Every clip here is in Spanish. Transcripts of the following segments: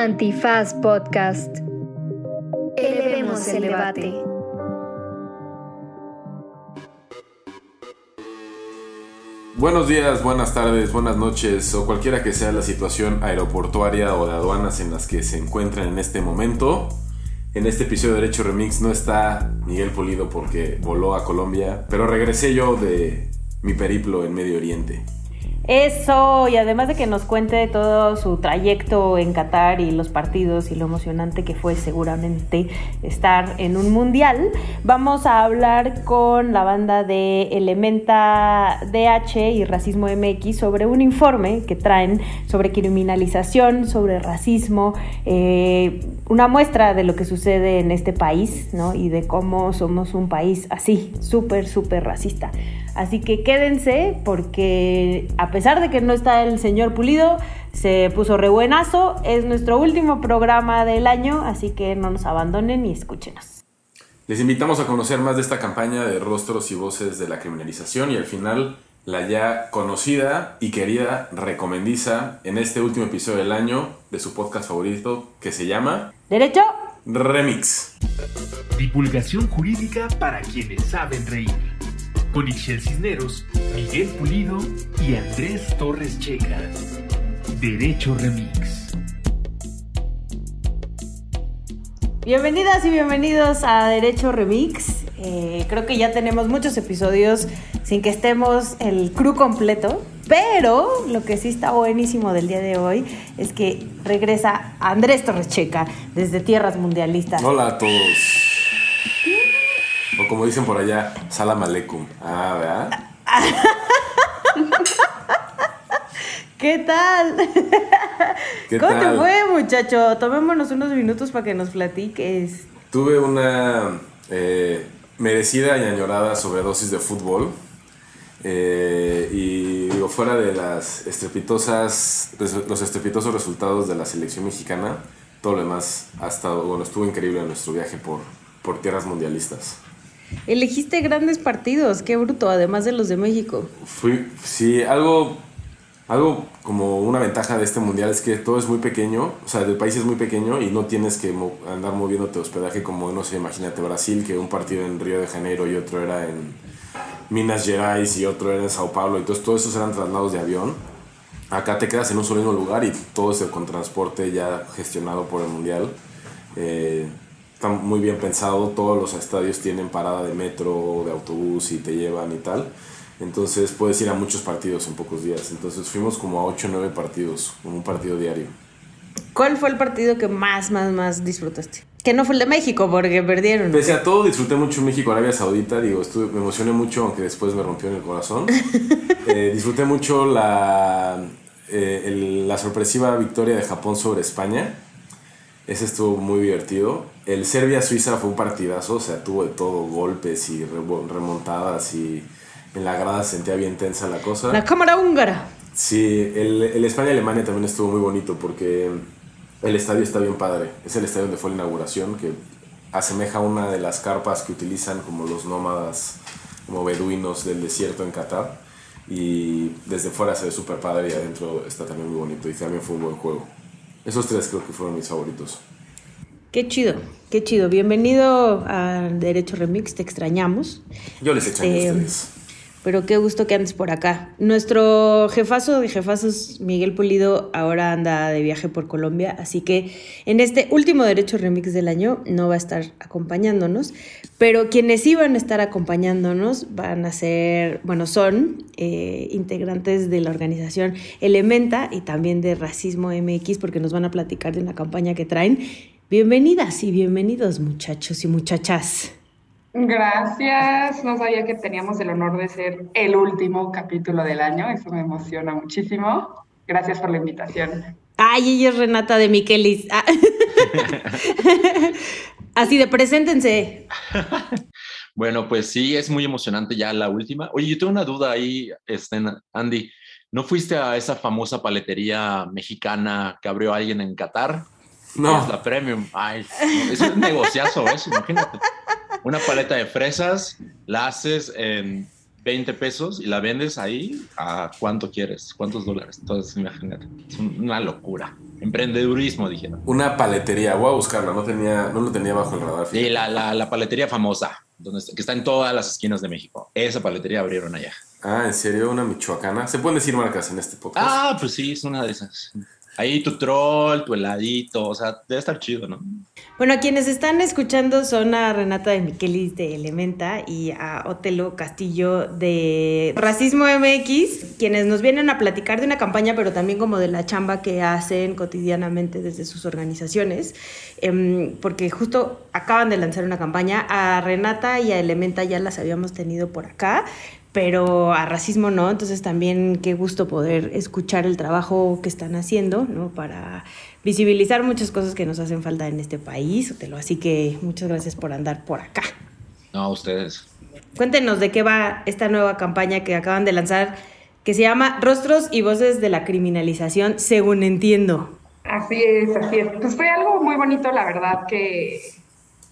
Antifaz Podcast. Elevemos el debate. Buenos días, buenas tardes, buenas noches o cualquiera que sea la situación aeroportuaria o de aduanas en las que se encuentran en este momento. En este episodio de Derecho Remix no está Miguel Pulido porque voló a Colombia, pero regresé yo de mi periplo en Medio Oriente. Eso, y además de que nos cuente todo su trayecto en Qatar y los partidos y lo emocionante que fue seguramente estar en un mundial, vamos a hablar con la banda de Elementa DH y Racismo MX sobre un informe que traen sobre criminalización, sobre racismo, eh, una muestra de lo que sucede en este país, ¿no? Y de cómo somos un país así, súper, súper racista. Así que quédense porque a pesar de que no está el señor Pulido, se puso re buenazo. Es nuestro último programa del año, así que no nos abandonen y escúchenos. Les invitamos a conocer más de esta campaña de rostros y voces de la criminalización y al final la ya conocida y querida recomendiza en este último episodio del año de su podcast favorito que se llama Derecho Remix. Divulgación jurídica para quienes saben reír con Ixel Cisneros, Miguel Pulido y Andrés Torres Checa. Derecho Remix. Bienvenidas y bienvenidos a Derecho Remix. Eh, creo que ya tenemos muchos episodios sin que estemos el crew completo, pero lo que sí está buenísimo del día de hoy es que regresa Andrés Torres Checa desde Tierras Mundialistas. Hola a todos. O como dicen por allá, salam aleikum. Ah, ¿verdad? ¿Qué tal? ¿Qué ¿Cómo tal? te fue, muchacho? Tomémonos unos minutos para que nos platiques. Tuve una eh, merecida y añorada sobredosis de fútbol. Eh, y digo, fuera de las estrepitosas, los estrepitosos resultados de la selección mexicana, todo lo demás ha estado, bueno, estuvo increíble en nuestro viaje por, por tierras mundialistas. Elegiste grandes partidos, qué bruto, además de los de México. Fui, sí, algo, algo como una ventaja de este mundial es que todo es muy pequeño, o sea, el país es muy pequeño y no tienes que andar moviéndote hospedaje como, no sé, imagínate Brasil, que un partido en Río de Janeiro y otro era en Minas Gerais y otro era en Sao Paulo, entonces todos esos eran traslados de avión. Acá te quedas en un solo lugar y todo es con transporte ya gestionado por el mundial. Eh, está muy bien pensado, todos los estadios tienen parada de metro, de autobús y te llevan y tal. Entonces puedes ir a muchos partidos en pocos días. Entonces fuimos como a 8 o 9 partidos, como un partido diario. ¿Cuál fue el partido que más, más, más disfrutaste? Que no fue el de México, porque perdieron. Pese a todo, disfruté mucho México-Arabia Saudita. Digo, estuve, me emocioné mucho, aunque después me rompió en el corazón. Eh, disfruté mucho la, eh, el- la sorpresiva victoria de Japón sobre España. Ese estuvo muy divertido. El Serbia-Suiza fue un partidazo, o sea, tuvo de todo, golpes y remo- remontadas y en la grada se sentía bien tensa la cosa. La cámara húngara. Sí, el, el España-Alemania también estuvo muy bonito porque el estadio está bien padre. Es el estadio donde fue la inauguración, que asemeja a una de las carpas que utilizan como los nómadas, como beduinos del desierto en Qatar. Y desde fuera se ve súper padre y adentro está también muy bonito y también fue un buen juego. Esos tres creo que fueron mis favoritos. Qué chido, qué chido. Bienvenido a Derecho Remix, te extrañamos. Yo les extraño Eh, a ustedes. Pero qué gusto que andes por acá. Nuestro jefazo de jefazos, Miguel Pulido, ahora anda de viaje por Colombia, así que en este último Derecho Remix del año no va a estar acompañándonos, pero quienes sí van a estar acompañándonos van a ser, bueno, son eh, integrantes de la organización Elementa y también de Racismo MX, porque nos van a platicar de una campaña que traen. Bienvenidas y bienvenidos muchachos y muchachas. Gracias, no sabía que teníamos el honor de ser el último capítulo del año, eso me emociona muchísimo. Gracias por la invitación. Ay, ella es Renata de Miquelis. Ah. Así de preséntense. Bueno, pues sí, es muy emocionante ya la última. Oye, yo tengo una duda ahí, este, Andy. ¿No fuiste a esa famosa paletería mexicana que abrió alguien en Qatar? No. Es la premium. Ay, es un negociazo eso, imagínate. Una paleta de fresas, la haces en 20 pesos y la vendes ahí a cuánto quieres, cuántos dólares. Entonces, imagínate, es un- una locura. Emprendedurismo, dijeron. Una paletería, voy a buscarla, no, tenía, no lo tenía bajo el radar. Sí, la, la, la paletería famosa, donde está- que está en todas las esquinas de México. Esa paletería abrieron allá. Ah, ¿en serio? ¿Una michoacana? ¿Se pueden decir marcas en este podcast? Ah, pues sí, es una de esas. Ahí tu troll, tu heladito, o sea, debe estar chido, ¿no? Bueno, quienes están escuchando son a Renata de Miquelis de Elementa y a Otelo Castillo de Racismo MX, quienes nos vienen a platicar de una campaña, pero también como de la chamba que hacen cotidianamente desde sus organizaciones, Em, porque justo acaban de lanzar una campaña. A Renata y a Elementa ya las habíamos tenido por acá, pero a racismo no, entonces también qué gusto poder escuchar el trabajo que están haciendo, ¿no? Para visibilizar muchas cosas que nos hacen falta en este país. Así que muchas gracias por andar por acá. No, ustedes. Cuéntenos de qué va esta nueva campaña que acaban de lanzar, que se llama Rostros y Voces de la Criminalización, según entiendo. Así es, así es. Pues fue algo muy bonito, la verdad, que,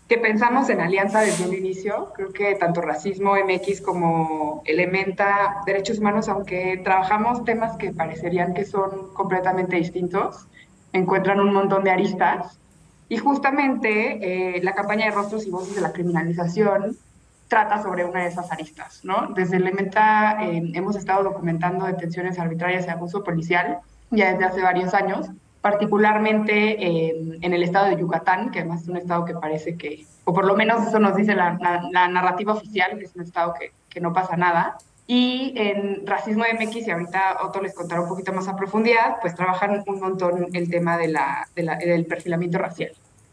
que pensamos en alianza desde un inicio. Creo que tanto Racismo MX como Elementa Derechos Humanos, aunque trabajamos temas que parecerían que son completamente distintos, encuentran un montón de aristas. Y justamente eh, la campaña de Rostros y Voces de la Criminalización trata sobre una de esas aristas, ¿no? Desde Elementa eh, hemos estado documentando detenciones arbitrarias y abuso policial ya desde hace varios años, particularmente eh, en el estado de Yucatán, que además es un estado que parece que, o por lo menos eso nos dice la, la, la narrativa oficial, que es un estado que, que, no pasa nada. Y en Racismo MX, y ahorita Otto les contará un poquito más a profundidad, pues trabajan un montón el tema de la, de del perfilamiento racial.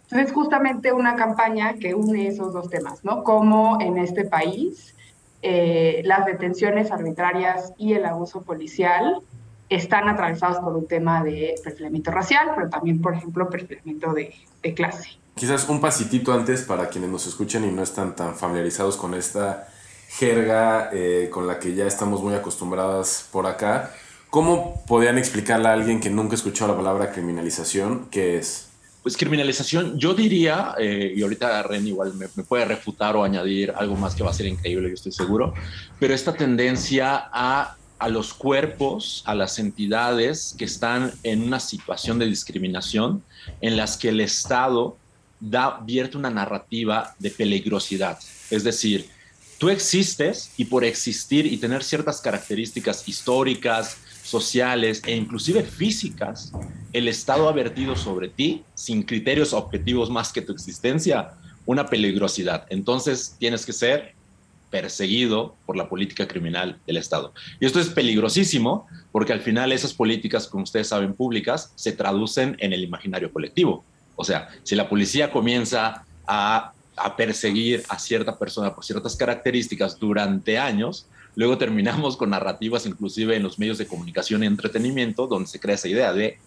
Entonces, justamente una campaña que une esos dos temas, ¿no? Cómo en este país eh, las detenciones arbitrarias y el abuso policial están atravesados por un tema de perfilamiento racial, pero también, por ejemplo, perfilamiento de, de clase. Quizás un pasitito antes para quienes nos escuchen y no están tan familiarizados con esta jerga eh, con la que ya estamos muy acostumbradas por acá. ¿Cómo podrían explicarle a alguien que nunca ha escuchado la palabra criminalización qué es? Pues criminalización, yo diría, eh, y ahorita Ren igual me, me, puede refutar o añadir algo más que va a ser increíble, yo estoy seguro, pero esta tendencia a, a los cuerpos, a las entidades que están en una situación de discriminación en las que el Estado da, vierte una narrativa de peligrosidad. Es decir, tú existes y por existir y tener ciertas características históricas, sociales e inclusive físicas, el Estado ha vertido sobre ti, sin criterios objetivos más que tu existencia, una peligrosidad. Entonces tienes que ser perseguido por la política criminal del Estado. Y esto es peligrosísimo porque al final esas políticas, como ustedes saben, públicas, se traducen en el imaginario colectivo. O sea, si la policía comienza a, a perseguir a cierta persona por ciertas características durante años, Luego terminamos con narrativas inclusive en los medios de comunicación y entretenimiento, donde se crea esa idea de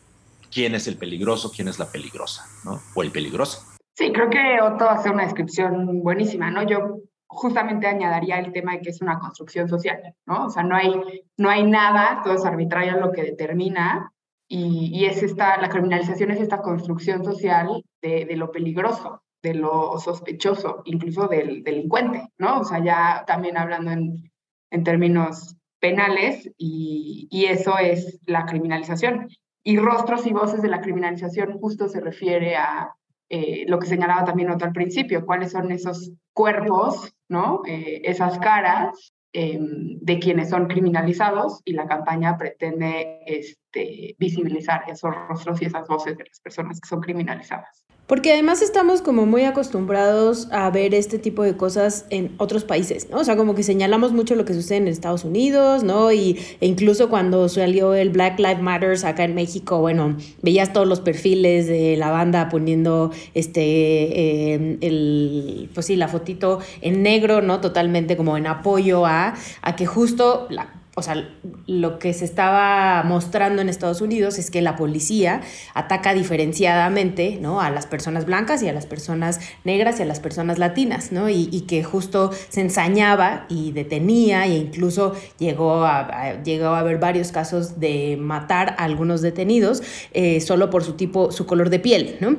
quién es el peligroso, quién es la peligrosa, ¿no? O el peligroso. Sí, creo que Otto hace una descripción buenísima, ¿no? Yo justamente añadiría el tema de que es una construcción social, ¿no? O sea, no hay, no hay nada, todo es arbitrario lo que determina, y, y es esta, la criminalización es esta construcción social de, de lo peligroso, de lo sospechoso, incluso del delincuente, ¿no? O sea, ya también hablando en en términos penales y, y, eso es la criminalización. Y rostros y voces de la criminalización justo se refiere a eh, lo que señalaba también otro al principio, cuáles son esos cuerpos, ¿no? Eh, esas caras eh, de quienes son criminalizados y la campaña pretende este, visibilizar esos rostros y esas voces de las personas que son criminalizadas. Porque además estamos como muy acostumbrados a ver este tipo de cosas en otros países, ¿no? O sea, como que señalamos mucho lo que sucede en Estados Unidos, ¿no? Y, e incluso cuando salió el Black Lives Matters acá en México, bueno, veías todos los perfiles de la banda poniendo este, eh, el, pues sí, la fotito en negro, ¿no? Totalmente como en apoyo a, a que justo la o sea, lo que se estaba mostrando en Estados Unidos es que la policía ataca diferenciadamente, ¿no? A las personas blancas y a las personas negras y a las personas latinas, ¿no? Y, que justo se ensañaba y detenía e incluso llegó a, a, a haber varios casos de matar a algunos detenidos eh, solo por su tipo, su color de piel, ¿no?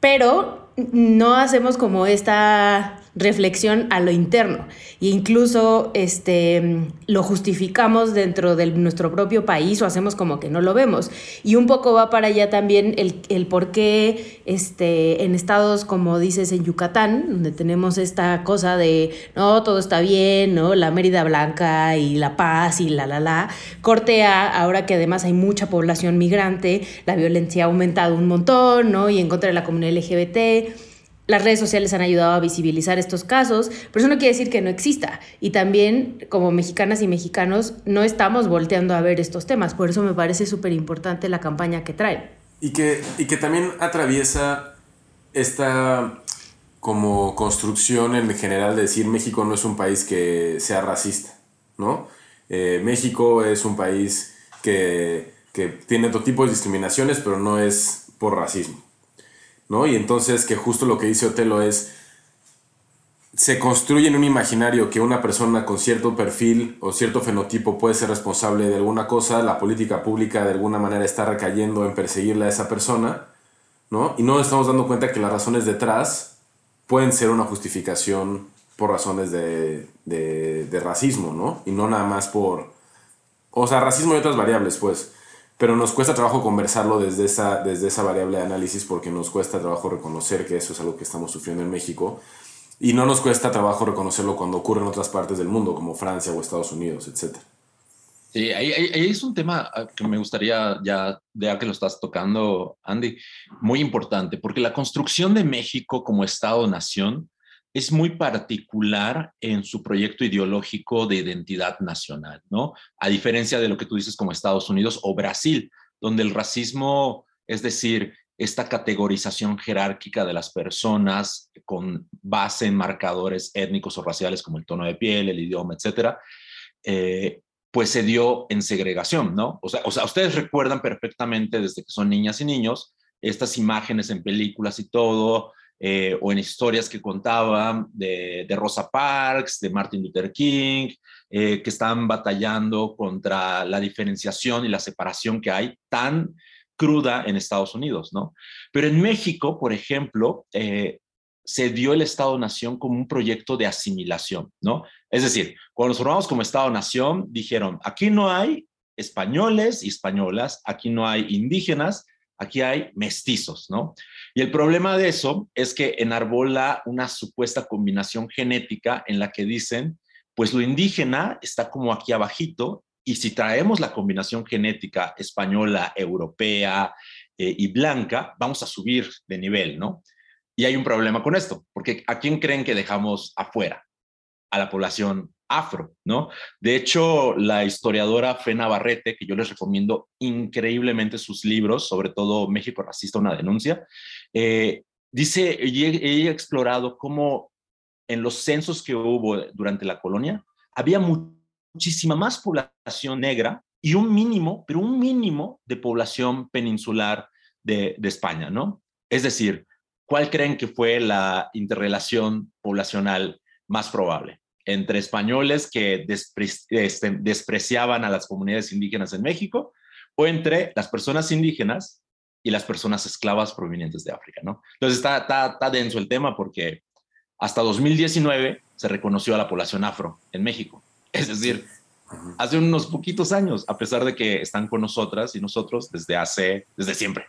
Pero no hacemos como esta reflexión a lo interno e incluso este, lo justificamos dentro de nuestro propio país o hacemos como que no lo vemos. Y un poco va para allá también el, el por qué este, en estados como dices en Yucatán, donde tenemos esta cosa de, no, todo está bien, ¿no? La Mérida Blanca y la paz y la, la, la, cortea, ahora que además hay mucha población migrante, la violencia ha aumentado un montón, ¿no? Y en contra de la comunidad LGBT las redes sociales han ayudado a visibilizar estos casos, pero eso no quiere decir que no exista. Y también, como mexicanas y mexicanos, no estamos volteando a ver estos temas. Por eso me parece súper importante la campaña que traen. Y que, y que también atraviesa esta como construcción en general de decir México no es un país que sea racista, ¿no? Eh, México es un país que, que tiene todo tipo de discriminaciones, pero no es por racismo. ¿No? Y entonces que justo lo que dice Otelo es, se construye en un imaginario que una persona con cierto perfil o cierto fenotipo puede ser responsable de alguna cosa, la política pública de alguna manera está recayendo en perseguirle a esa persona, ¿no? Y no estamos dando cuenta que las razones detrás pueden ser una justificación por razones de, de, de racismo, ¿no? Y no nada más por... O sea, racismo y otras variables, pues pero nos cuesta trabajo conversarlo desde esa, desde esa variable de análisis porque nos cuesta trabajo reconocer que eso es algo que estamos sufriendo en México y no nos cuesta trabajo reconocerlo cuando ocurre en otras partes del mundo como Francia o Estados Unidos, etc. Sí, ahí, ahí, es un tema ah, que me gustaría ya, ya que lo estás tocando, Andy, muy importante, porque la construcción de México como Estado-nación es muy particular en su proyecto ideológico de identidad nacional, ¿no? A diferencia de lo que tú dices como Estados Unidos o Brasil, donde el racismo, es decir, esta categorización jerárquica de las personas con base en marcadores étnicos o raciales como el tono de piel, el idioma, etcétera, eh, pues se dio en segregación, ¿no? O sea, o sea, ustedes recuerdan perfectamente desde que son niñas y niños estas imágenes en películas y todo, eh, o en historias que contaban de, Rosa Parks, de Martin Luther King, eh, que están batallando contra la diferenciación y la separación que hay tan cruda en Estados Unidos, ¿no? Pero en México, por ejemplo, eh, se dio el Estado-Nación como un proyecto de asimilación, ¿no? Es decir, cuando nos formamos como Estado-Nación, dijeron, aquí no hay españoles y españolas, aquí no hay indígenas, aquí hay mestizos, ¿no? Y el problema de eso es que enarbola una supuesta combinación genética en la que dicen, pues lo indígena está como aquí abajito y si traemos la combinación genética española, europea eh, y blanca, vamos a subir de nivel, ¿no? Y hay un problema con esto, porque ¿a quién creen que dejamos afuera? A la población afro, ¿no? De hecho, la historiadora Fe Navarrete, que yo les recomiendo increíblemente sus libros, sobre todo México Racista, una denuncia, eh, dice, ella, ha explorado cómo en los censos que hubo durante la colonia había muchísima más población negra y un mínimo, pero un mínimo de población peninsular de España, ¿no? Es decir, ¿cuál creen que fue la interrelación poblacional más probable? Entre españoles que este, despreciaban a las comunidades indígenas en México o entre las personas indígenas y las personas esclavas provenientes de África, ¿no? Entonces está, está, denso el tema porque hasta 2019 se reconoció a la población afro en México. Es decir, hace unos poquitos años, a pesar de que están con nosotras y nosotros desde hace, desde siempre.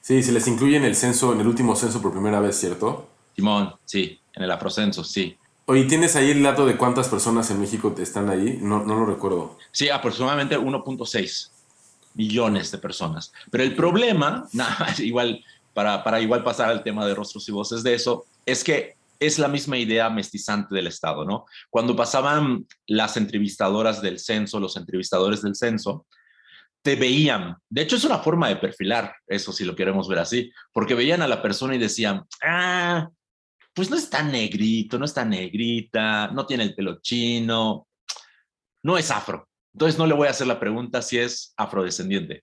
Sí, se les incluye en el censo, en el último censo por primera vez, ¿cierto? Simón, sí, en el afrocenso, sí. Oye, ¿tienes ahí el dato de cuántas personas en México están ahí? No, no lo recuerdo. Sí, aproximadamente 1.6 millones de personas. Pero el problema, nada igual, para, para igual pasar al tema de rostros y voces de eso, es que es la misma idea mestizante del Estado, ¿no? Cuando pasaban las entrevistadoras del censo, los entrevistadores del censo, te veían. De hecho, es una forma de perfilar eso, si lo queremos ver así, porque veían a la persona y decían, ah, pues no es negrito, no es negrita, no tiene el pelo chino, no es afro. Entonces no le voy a hacer la pregunta si es afrodescendiente.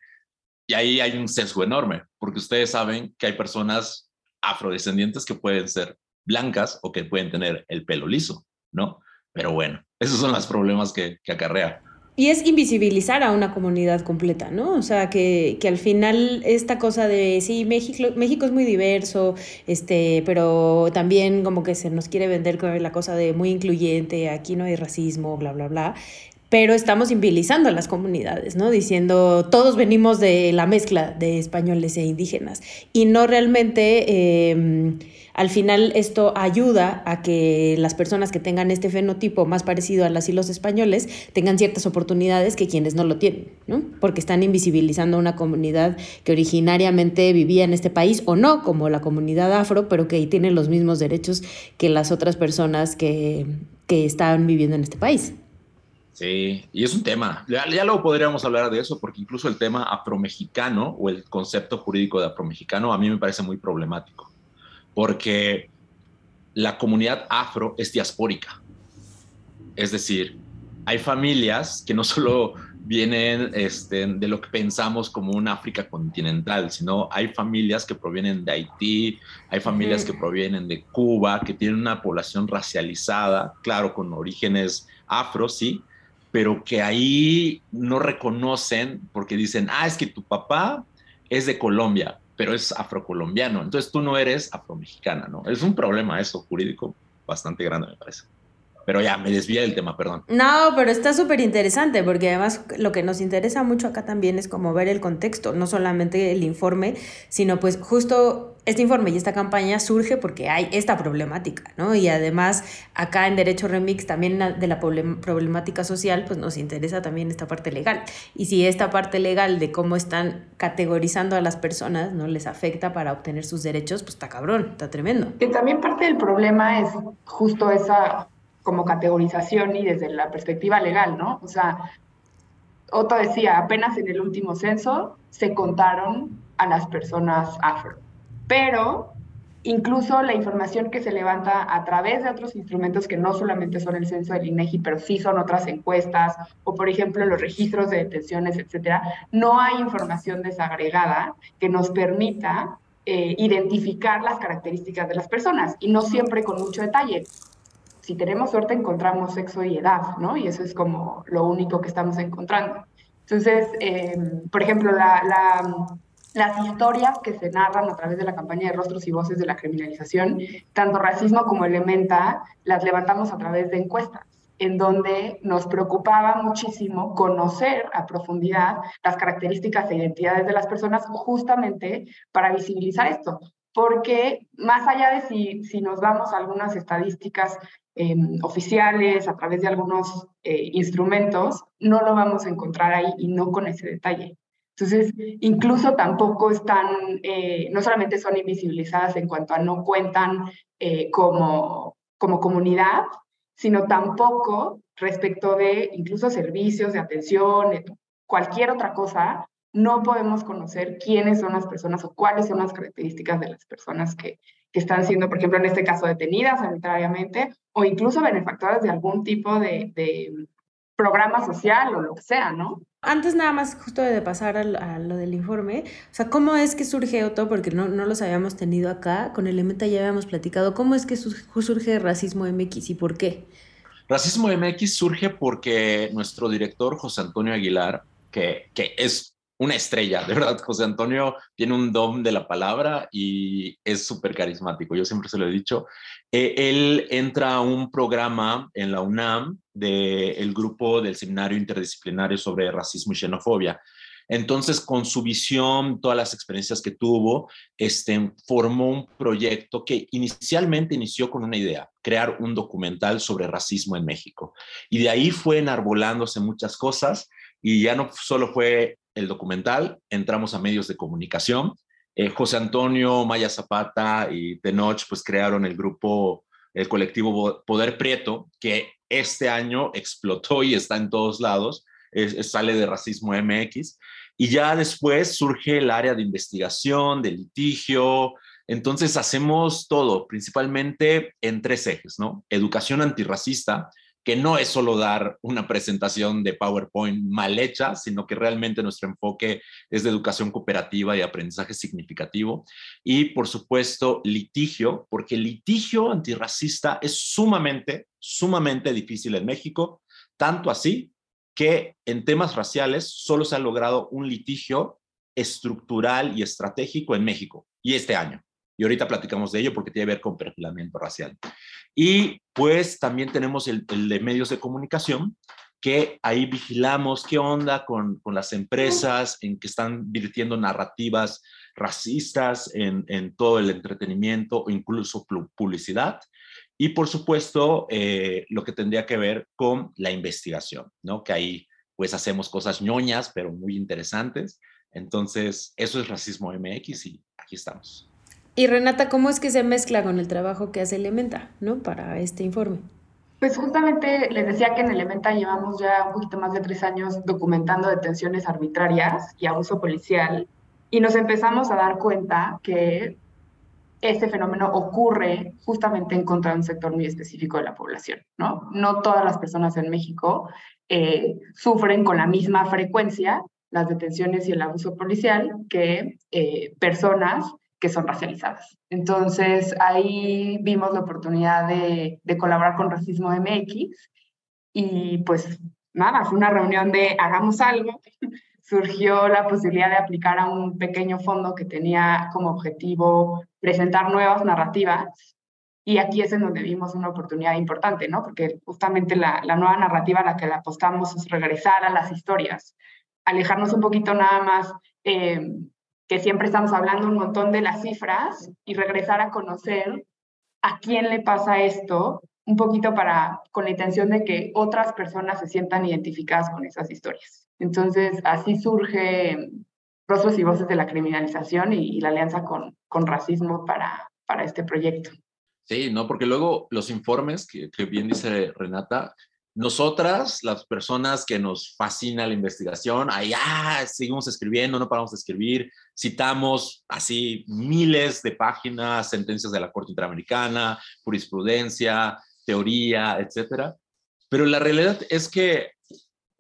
Y ahí hay un sesgo enorme, porque ustedes saben que hay personas afrodescendientes que pueden ser blancas o que pueden tener el pelo liso, ¿no? Pero bueno, esos son los problemas que acarrea. Y es invisibilizar a una comunidad completa, ¿no? O sea, que, que, al final esta cosa de, sí, México, México es muy diverso, este, pero también como que se nos quiere vender con la cosa de muy incluyente, aquí no hay racismo, bla, bla, bla. Pero estamos invisibilizando a las comunidades, ¿no? Diciendo, todos venimos de la mezcla de españoles e indígenas. Y no realmente... Eh, al final esto ayuda a que las personas que tengan este fenotipo más parecido a las y los españoles tengan ciertas oportunidades que quienes no lo tienen, ¿no? Porque están invisibilizando una comunidad que originariamente vivía en este país o no, como la comunidad afro, pero que tiene los mismos derechos que las otras personas que, que están viviendo en este país. Sí, y es un tema. Ya, ya, luego podríamos hablar de eso, porque incluso el tema afromexicano o el concepto jurídico de afromexicano a mí me parece muy problemático porque la comunidad afro es diaspórica. Es decir, hay familias que no solo vienen este, de lo que pensamos como un África continental, sino hay familias que provienen de Haití, hay familias que provienen de Cuba, que tienen una población racializada, claro, con orígenes afro, sí, pero que ahí no reconocen porque dicen, ah, es que tu papá es de Colombia, pero es afrocolombiano, entonces tú no eres afromexicana, ¿no? Es un problema eso jurídico bastante grande, me parece. Pero ya, me desvía del tema, perdón. No, pero está súper interesante porque además lo que nos interesa mucho acá también es como ver el contexto, no solamente el informe, sino pues justo este informe y esta campaña surge porque hay esta problemática, ¿no? Y además acá en Derecho Remix también de la problemática social, pues nos interesa también esta parte legal. Y si esta parte legal de cómo están categorizando a las personas, ¿no? Les afecta para obtener sus derechos, pues está cabrón, está tremendo. Que también parte del problema es justo esa como categorización y desde la perspectiva legal, ¿no? O sea, Otto decía, apenas en el último censo se contaron a las personas afro pero incluso la información que se levanta a través de otros instrumentos que no solamente son el censo del INEGI, pero sí son otras encuestas o, por ejemplo, los registros de detenciones, etcétera, no hay información desagregada que nos permita eh, identificar las características de las personas y no siempre con mucho detalle. Si tenemos suerte encontramos sexo y edad, ¿no? Y eso es como lo único que estamos encontrando. Entonces, eh, por ejemplo, la, la las historias que se narran a través de la campaña de rostros y voces de la criminalización, tanto racismo como elementa, las levantamos a través de encuestas en donde nos preocupaba muchísimo conocer a profundidad las características e identidades de las personas justamente para visibilizar esto. Porque más allá de si, si nos vamos a algunas estadísticas em, oficiales, a través de algunos eh, instrumentos, no lo vamos a encontrar ahí y no con ese detalle. Entonces, incluso tampoco están, eh, no solamente son invisibilizadas en cuanto a no cuentan eh, como, como comunidad, sino tampoco respecto de incluso servicios de atención, cualquier otra cosa, no podemos conocer quiénes son las personas o cuáles son las características de las personas que, que están siendo, por ejemplo, en este caso, detenidas arbitrariamente o incluso benefactoras de algún tipo de, de programa social o lo que sea, ¿no? Antes nada más justo de pasar a, lo del informe, o sea, ¿cómo es que surge Otto? Porque no, no los habíamos tenido acá, con Elementa ya habíamos platicado, ¿cómo es que surge Racismo MX y por qué? Racismo MX surge porque nuestro director José Antonio Aguilar, que, que es una estrella, de verdad, José Antonio tiene un don de la palabra y es súper carismático, yo siempre se lo he dicho. Eh, él entra a un programa en la UNAM del grupo del Seminario Interdisciplinario sobre Racismo y Xenofobia. Entonces, con su visión, todas las experiencias que tuvo, este, formó un proyecto que inicialmente inició con una idea, crear un documental sobre racismo en México. Y de ahí fue enarbolándose muchas cosas y ya no solo fue el documental, entramos a medios de comunicación. Eh, José Antonio, Maya Zapata y Tenoch pues crearon el grupo, el colectivo Poder Prieto, que este año explotó y está en todos lados, sale de Racismo MX. Y ya después surge el área de investigación, de litigio. Entonces hacemos todo, principalmente en tres ejes, ¿no? Educación antirracista, que no es solo dar una presentación de PowerPoint mal hecha, sino que realmente nuestro enfoque es de educación cooperativa y aprendizaje significativo. Y por supuesto, litigio, porque litigio antirracista es sumamente, sumamente difícil en México, tanto así que en temas raciales solo se ha logrado un litigio estructural y estratégico en México y este año. Y ahorita platicamos de ello porque tiene que ver con perfilamiento racial. Y pues también tenemos el, de medios de comunicación, que ahí vigilamos qué onda con, con las empresas en que están virtiendo narrativas racistas en, en, todo el entretenimiento o incluso publicidad. Y por supuesto, eh, lo que tendría que ver con la investigación, ¿no? Que ahí pues hacemos cosas ñoñas, pero muy interesantes. Entonces, eso es Racismo MX y aquí estamos. Y Renata, ¿cómo es que se mezcla con el trabajo que hace Elementa, ¿no? Para este informe. Pues justamente les decía que en Elementa llevamos ya un poquito más de tres años documentando detenciones arbitrarias y abuso policial y nos empezamos a dar cuenta que este fenómeno ocurre justamente en contra de un sector muy específico de la población, ¿no? No todas las personas en México eh, sufren con la misma frecuencia las detenciones y el abuso policial que eh, personas que son racializadas. Entonces ahí vimos la oportunidad de, de colaborar con Racismo MX y pues nada, fue una reunión de hagamos algo. Surgió la posibilidad de aplicar a un pequeño fondo que tenía como objetivo presentar nuevas narrativas y aquí es en donde vimos una oportunidad importante, ¿no? Porque justamente la, la, nueva narrativa a la que le apostamos es regresar a las historias, alejarnos un poquito nada más eh, que siempre estamos hablando un montón de las cifras y regresar a conocer a quién le pasa esto, un poquito para, con la intención de que otras personas se sientan identificadas con esas historias. Entonces, así surge Rostros y Voces de la Criminalización y, la alianza con, con Racismo para, para este proyecto. Sí, no, porque luego los informes, que, que bien dice Renata, nosotras, las personas que nos fascina la investigación, ahí ah, seguimos escribiendo, no paramos de escribir, citamos así miles de páginas, sentencias de la Corte Interamericana, jurisprudencia, teoría, etcétera. Pero la realidad es que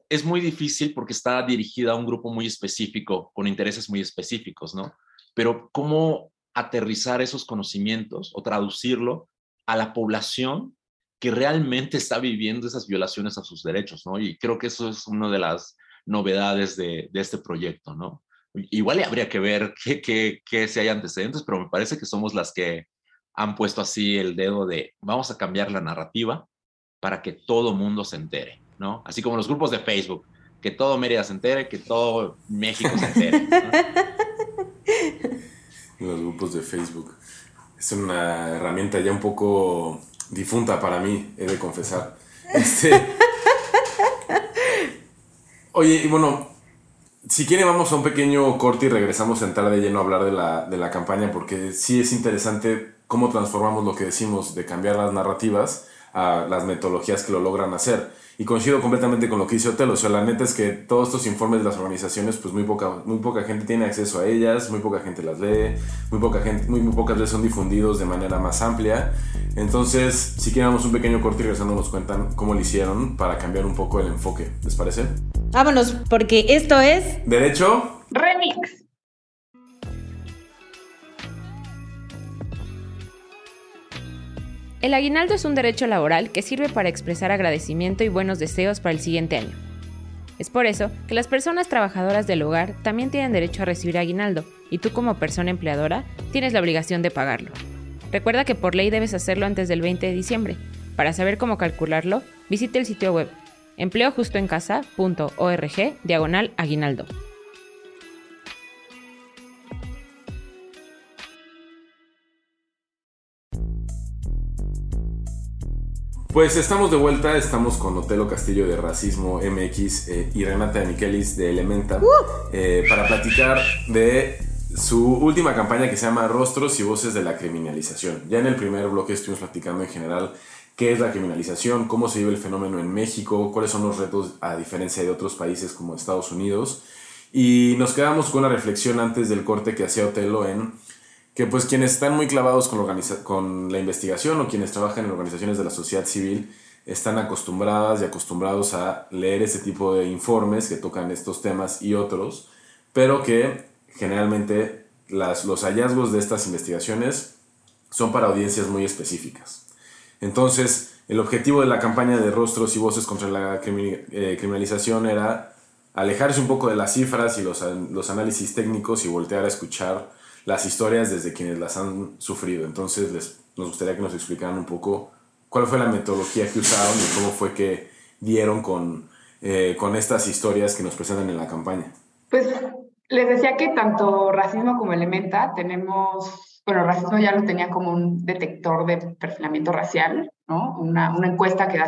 es muy difícil porque está dirigida a un grupo muy específico, con intereses muy específicos, ¿no? Pero ¿cómo aterrizar esos conocimientos o traducirlo a la población que realmente está viviendo esas violaciones a sus derechos, ¿no? Y creo que eso es una de las novedades de, de este proyecto, ¿no? Igual habría que ver qué que, que, si hay antecedentes, pero me parece que somos las que han puesto así el dedo de vamos a cambiar la narrativa para que todo mundo se entere, ¿no? Así como los grupos de Facebook, que todo Mérida se entere, que todo México se entere. Los grupos de Facebook. Es una herramienta ya un poco difunta para mí, he de confesar. Este, oye, y bueno, si quiere vamos a un pequeño corte y regresamos a entrar de lleno a hablar de la, de la campaña, porque sí es interesante cómo transformamos lo que decimos de cambiar las narrativas a las metodologías que lo logran hacer. Y coincido completamente con lo que dice Otelo. O sea, la neta es que todos estos informes de las organizaciones, pues muy poca, muy poca gente tiene acceso a ellas, muy poca gente las lee, muy, poca gente, muy, muy pocas veces son difundidos de manera más amplia. Entonces, si queremos un pequeño corte y regresando nos cuentan cómo lo hicieron para cambiar un poco el enfoque. ¿Les parece? Vámonos, porque esto es... Derecho. Remix. El aguinaldo es un derecho laboral que sirve para expresar agradecimiento y buenos deseos para el siguiente año. Es por eso que las personas trabajadoras del hogar también tienen derecho a recibir aguinaldo y tú como persona empleadora tienes la obligación de pagarlo. Recuerda que por ley debes hacerlo antes del 20 de diciembre. Para saber cómo calcularlo, visite el sitio web empleojustoencasa.org diagonal aguinaldo. Pues estamos de vuelta, estamos con Otelo Castillo de Racismo MX eh, y Renata de Miquelis de Elementa uh. eh, para platicar de su última campaña que se llama Rostros y Voces de la Criminalización. Ya en el primer bloque estuvimos platicando en general qué es la criminalización, cómo se vive el fenómeno en México, cuáles son los retos a diferencia de otros países como Estados Unidos. Y nos quedamos con una reflexión antes del corte que hacía Otelo en que pues quienes están muy clavados con, la investigación o quienes trabajan en organizaciones de la sociedad civil están acostumbradas y acostumbrados a leer ese tipo de informes que tocan estos temas y otros, pero que generalmente las, los hallazgos de estas investigaciones son para audiencias muy específicas. Entonces, el objetivo de la campaña de rostros y voces contra la eh, criminalización era alejarse un poco de las cifras y los, los análisis técnicos y voltear a escuchar las historias desde quienes las han sufrido. Entonces nos gustaría que nos explicaran un poco cuál fue la metodología que usaron y cómo fue que dieron con, eh, con estas historias que nos presentan en la campaña. Pues les decía que tanto racismo como Elementa tenemos, bueno, racismo ya lo tenía como un detector de perfilamiento racial, ¿no? Una, una encuesta que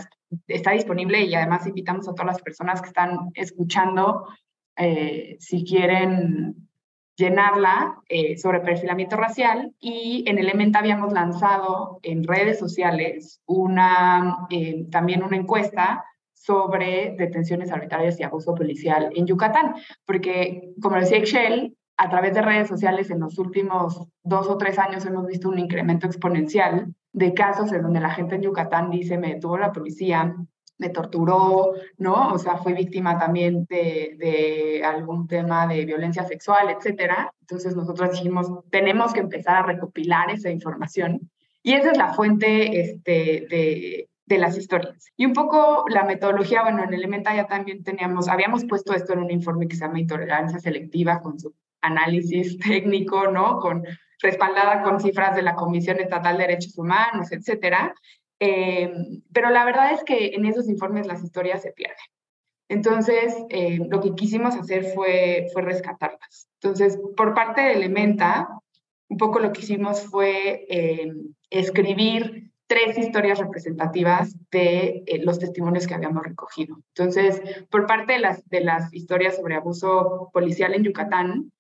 está disponible y además invitamos a todas las personas que están escuchando, eh, si quieren llenarla eh, sobre perfilamiento racial y en Elementa habíamos lanzado en redes sociales una, eh, también una encuesta sobre detenciones arbitrarias y abuso policial en Yucatán, porque como decía Excel, a través de redes sociales en los últimos dos o tres años hemos visto un incremento exponencial de casos en donde la gente en Yucatán dice me detuvo la policía, me torturó, ¿no? O sea, fui víctima también de, de, algún tema de violencia sexual, etcétera. Entonces nosotros dijimos, tenemos que empezar a recopilar esa información. Y esa es la fuente este, de, de las historias. Y un poco la metodología, bueno, en Elementa ya también teníamos, habíamos puesto esto en un informe que se llama Intolerancia Selectiva con su análisis técnico, ¿no? Con, respaldada con cifras de la Comisión Estatal de Derechos Humanos, etcétera. Eh, pero la verdad es que en esos informes las historias se pierden. Entonces, eh, lo que quisimos hacer fue, fue rescatarlas. Entonces, por parte de Elementa, un poco lo que hicimos fue eh, escribir tres historias representativas de eh, los testimonios que habíamos recogido. Entonces, por parte de las, de las historias sobre abuso policial en Yucatán,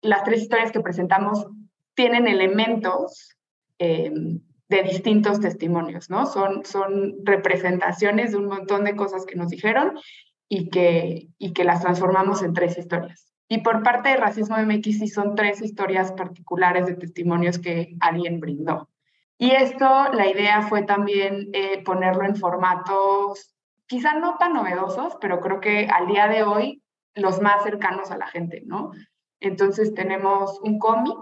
las tres historias que presentamos tienen elementos eh, de distintos testimonios, ¿no? Son, son representaciones de un montón de cosas que nos dijeron y que, y que las transformamos en tres historias. Y por parte de Racismo MX sí son tres historias particulares de testimonios que alguien brindó. Y esto, la idea fue también eh, ponerlo en formatos quizá no tan novedosos, pero creo que al día de hoy los más cercanos a la gente, ¿no? Entonces tenemos un cómic,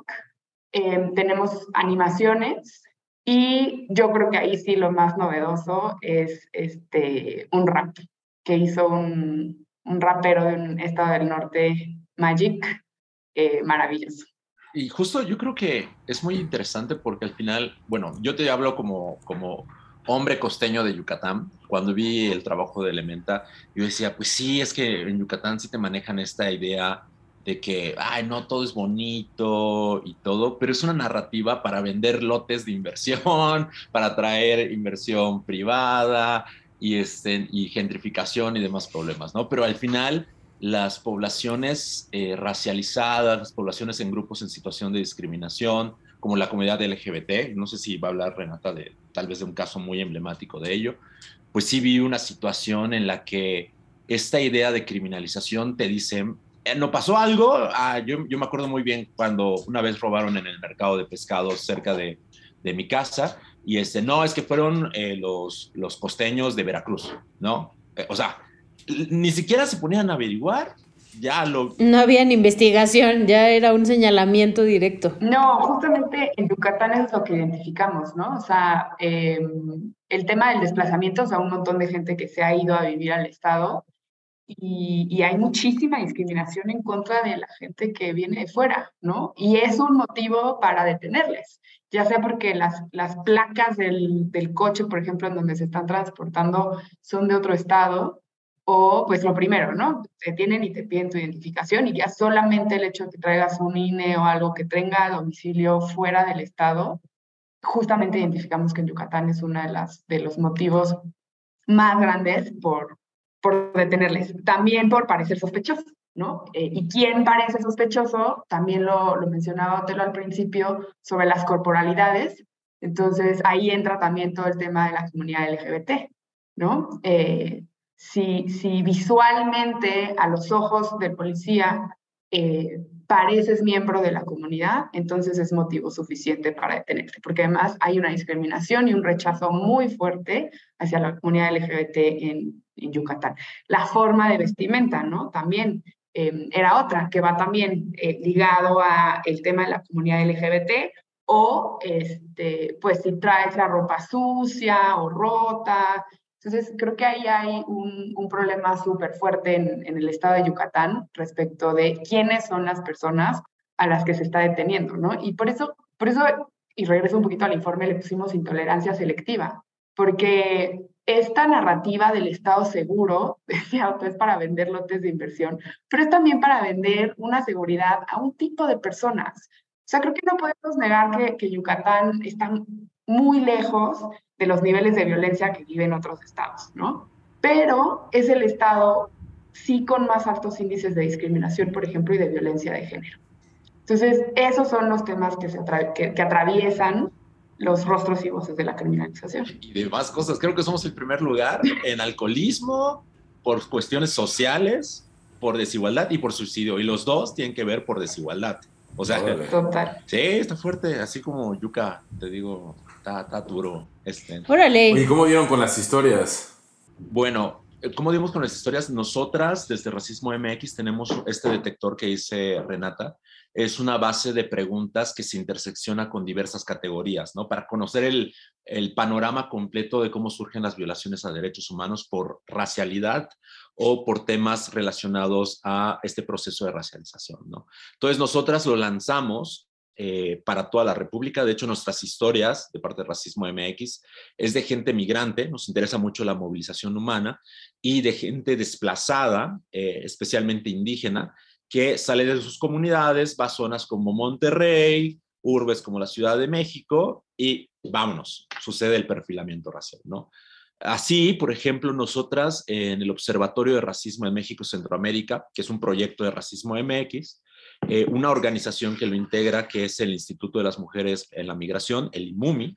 em, tenemos animaciones y yo creo que ahí sí lo más novedoso es este, un rap que hizo un, un rapero de un estado del norte, Magic, eh, maravilloso. Y justo yo creo que es muy interesante porque al final, bueno, yo te hablo como, como hombre costeño de Yucatán. Cuando vi el trabajo de Elementa, yo decía, pues sí, es que en Yucatán sí te manejan esta idea de que, ay, no, todo es bonito y todo, pero es una narrativa para vender lotes de inversión, para atraer inversión privada y, este, y gentrificación y demás problemas, ¿no? Pero al final las poblaciones eh, racializadas, las poblaciones en grupos en situación de discriminación, como la comunidad LGBT, no sé si va a hablar Renata de tal vez de un caso muy emblemático de ello, pues sí vi una situación en la que esta idea de criminalización te dice, eh, ¿no pasó algo? Ah, yo, yo, me acuerdo muy bien cuando una vez robaron en el mercado de pescados cerca de, de mi casa y este, no, es que fueron eh, los, los costeños de Veracruz, ¿no? o sea, ni siquiera se ponían a averiguar, ya lo... No había investigación, ya era un señalamiento directo. No, justamente en Yucatán es lo que identificamos, ¿no? O sea, el tema del desplazamiento, o sea, un montón de gente que se ha ido a vivir al Estado y, hay muchísima discriminación en contra de la gente que viene de fuera, ¿no? Y es un motivo para detenerles, ya sea porque las, las placas del, del coche, por ejemplo, en donde se están transportando son de otro estado o pues lo primero, ¿no? Te tienen y te piden tu identificación y ya solamente el hecho de que traigas un INE o algo que tenga domicilio fuera del estado, justamente identificamos que en Yucatán es uno de, de los motivos más grandes por, por detenerles. También por parecer sospechoso, ¿no? Eh, ¿Y quién parece sospechoso? También lo, lo mencionaba Otelo al principio sobre las corporalidades. Entonces ahí entra también todo el tema de la comunidad LGBT, ¿no? Eh, si, si visualmente a los ojos del policía eh, pareces miembro de la comunidad, entonces es motivo suficiente para detenerte, porque además hay una discriminación y un rechazo muy fuerte hacia la comunidad LGBT en, Yucatán. La forma de vestimenta, ¿no? También eh, era otra, que va también eh, ligado a el tema de la comunidad LGBT, o este, pues si traes la ropa sucia o rota. Entonces, creo que ahí hay un, un problema súper fuerte en, en, el estado de Yucatán respecto de quiénes son las personas a las que se está deteniendo, ¿no? Y por eso, por eso, y regreso un poquito al informe, le pusimos intolerancia selectiva, porque esta narrativa del Estado seguro, decía es para vender lotes de inversión, pero es también para vender una seguridad a un tipo de personas. O sea, creo que no podemos negar que, que Yucatán está muy lejos de los niveles de violencia que viven otros estados, ¿no? Pero es el estado sí con más altos índices de discriminación, por ejemplo, y de violencia de género. Entonces, esos son los temas que, se que atraviesan los rostros y voces de la criminalización. Y de más cosas. Creo que somos el primer lugar en alcoholismo, por cuestiones sociales, por desigualdad y por suicidio. Y los dos tienen que ver por desigualdad. O sea, Total. sí, está fuerte, así como Yuca, te digo, está, está duro. Este. Órale. ¿Y cómo dieron con las historias? Bueno, como dimos con las historias? Nosotras, desde Racismo MX, tenemos este detector que dice Renata, es una base de preguntas que se intersecciona con diversas categorías, ¿no? Para conocer el, panorama completo de cómo surgen las violaciones a derechos humanos por racialidad o por temas relacionados a este proceso de racialización, ¿no? Entonces, nosotras lo lanzamos eh, para toda la República. De hecho, nuestras historias de parte de Racismo MX es de gente migrante, nos interesa mucho la movilización humana, y de gente desplazada, eh, especialmente indígena, que sale de sus comunidades, va a zonas como Monterrey, urbes como la Ciudad de México y vámonos, sucede el perfilamiento racial, ¿no? Así, por ejemplo, nosotras en el Observatorio de Racismo de México Centroamérica, que es un proyecto de Racismo MX, eh, una organización que lo integra, que es el Instituto de las Mujeres en la Migración, el IMUMI,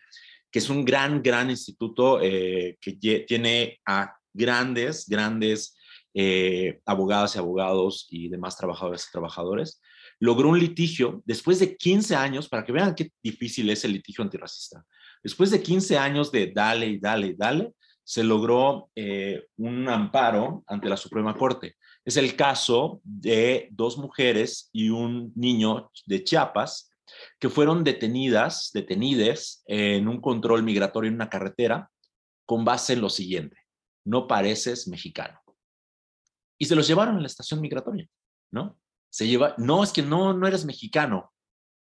que es un gran, gran instituto eh, que tiene a grandes, grandes eh, abogadas y abogados y demás trabajadores y trabajadores, logró un litigio después de 15 años, para que vean qué difícil es el litigio antirracista. Después de 15 años de dale y dale y dale, se logró eh, un amparo ante la Suprema Corte. Es el caso de dos mujeres y un niño de Chiapas que fueron detenidas, detenides en un control migratorio en una carretera con base en lo siguiente, no pareces mexicano y se los llevaron a la estación migratoria, ¿no? Se lleva, no, es que no, no eres mexicano.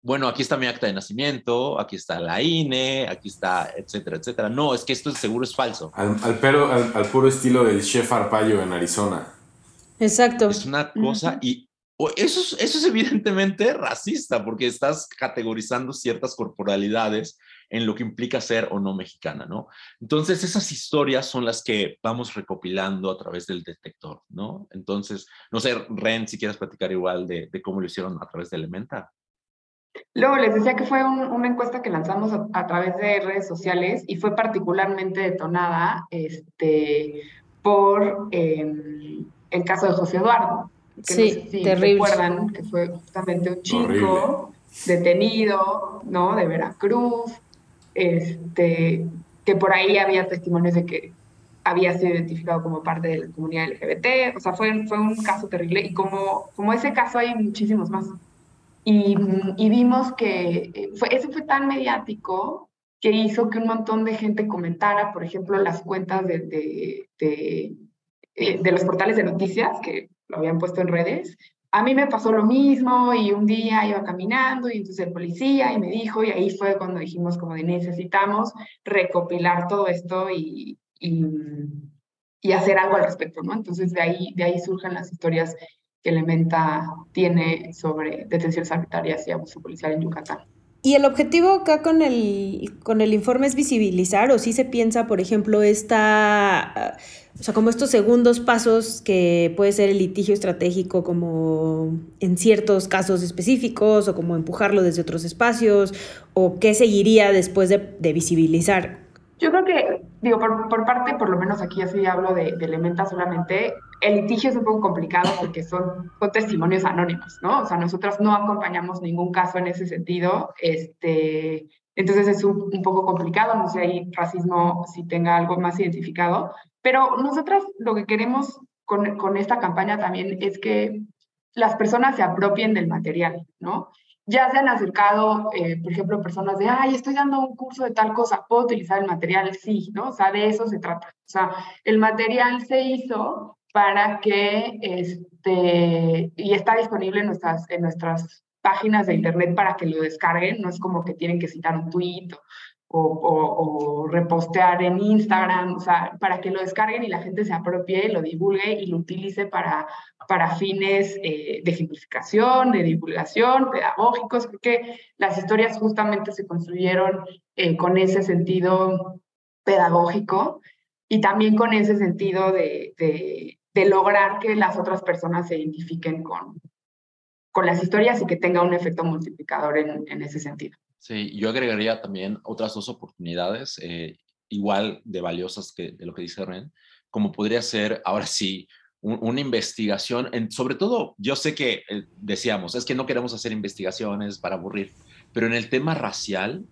Bueno, aquí está mi acta de nacimiento, aquí está la INE, aquí está, etcétera, etcétera. No, es que esto seguro es falso. Al, al, pero, al, al puro estilo del chef Arpaio en Arizona. Exacto. Es una cosa, y eso es, eso es evidentemente racista, porque estás categorizando ciertas corporalidades en lo que implica ser o no mexicana, ¿no? Entonces, esas historias son las que vamos recopilando a través del detector, ¿no? Entonces, no sé, Ren, si quieres platicar igual de, de cómo lo hicieron a través de Elementa. Luego les decía que fue un, una encuesta que lanzamos a, a, través de redes sociales y fue particularmente detonada este, por eh, el caso de José Eduardo. Que sí, no sé si terrible. recuerdan que fue justamente un chico Horrible. detenido, ¿no? De Veracruz, este, que por ahí había testimonios de que había sido identificado como parte de la comunidad LGBT, o sea, fue, fue un caso terrible y como, como ese caso hay muchísimos más. Y, vimos que fue, ese fue tan mediático que hizo que un montón de gente comentara, por ejemplo, las cuentas de, de, de, de los portales de noticias que lo habían puesto en redes, a mí me pasó lo mismo y un día iba caminando y entonces el policía y me dijo y ahí fue cuando dijimos como de necesitamos recopilar todo esto y, y, hacer algo al respecto, ¿no? Entonces de ahí, de ahí surgen las historias que Elementa tiene sobre detenciones arbitrarias y abuso policial en Yucatán. ¿Y el objetivo acá con el, con el informe es visibilizar o si se piensa, por ejemplo, esta, o sea, como estos segundos pasos que puede ser el litigio estratégico como en ciertos casos específicos o como empujarlo desde otros espacios o qué seguiría después de, de visibilizar? Yo creo que, digo, por, por, parte, por lo menos aquí así hablo de, de Elementa solamente, el litigio es un poco complicado porque son, son, testimonios anónimos, ¿no? O sea, nosotros no acompañamos ningún caso en ese sentido, este, entonces es un, un poco complicado, no sé ahí racismo si tenga algo más identificado, pero nosotros lo que queremos con, con esta campaña también es que las personas se apropien del material, ¿no? ya se han acercado, eh, por ejemplo, personas de, ay, estoy dando un curso de tal cosa, ¿puedo utilizar el material? Sí, ¿no? O sea, de eso se trata. O sea, el material se hizo para que, este, y está disponible en nuestras, en nuestras páginas de internet para que lo descarguen, no es como que tienen que citar un tweet o, repostear en Instagram, o sea, para que lo descarguen y la gente se apropie, lo divulgue y lo utilice para, para fines eh, de ejemplificación, de divulgación, pedagógicos. Creo que las historias justamente se construyeron eh, con ese sentido pedagógico y también con ese sentido de, de, lograr que las otras personas se identifiquen con, con las historias y que tenga un efecto multiplicador en, en ese sentido. Sí, yo agregaría también otras dos oportunidades eh, igual de valiosas que de lo que dice Ren, como podría ser, ahora sí, una investigación, en, sobre todo, yo sé que eh, decíamos, es que no queremos hacer investigaciones para aburrir, pero en el tema racial,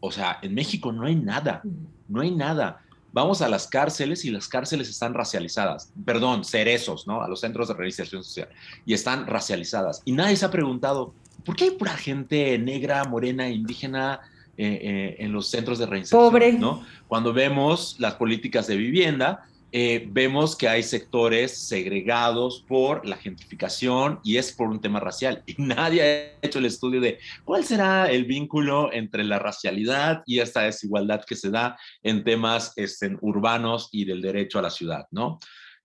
o sea, en México no hay nada, no hay nada. Vamos a las cárceles y las cárceles están racializadas, perdón, cerezos, ¿no? A los centros de reinserción social, y están racializadas. Y nadie se ha preguntado, ¿Por qué hay pura gente negra, morena, indígena eh, eh, en los centros de reinserción? Pobre. ¿no? Cuando vemos las políticas de vivienda, eh, vemos que hay sectores segregados por la gentrificación y es por un tema racial. Y nadie ha hecho el estudio de cuál será el vínculo entre la racialidad y esta desigualdad que se da en temas este, urbanos y del derecho a la ciudad, ¿no?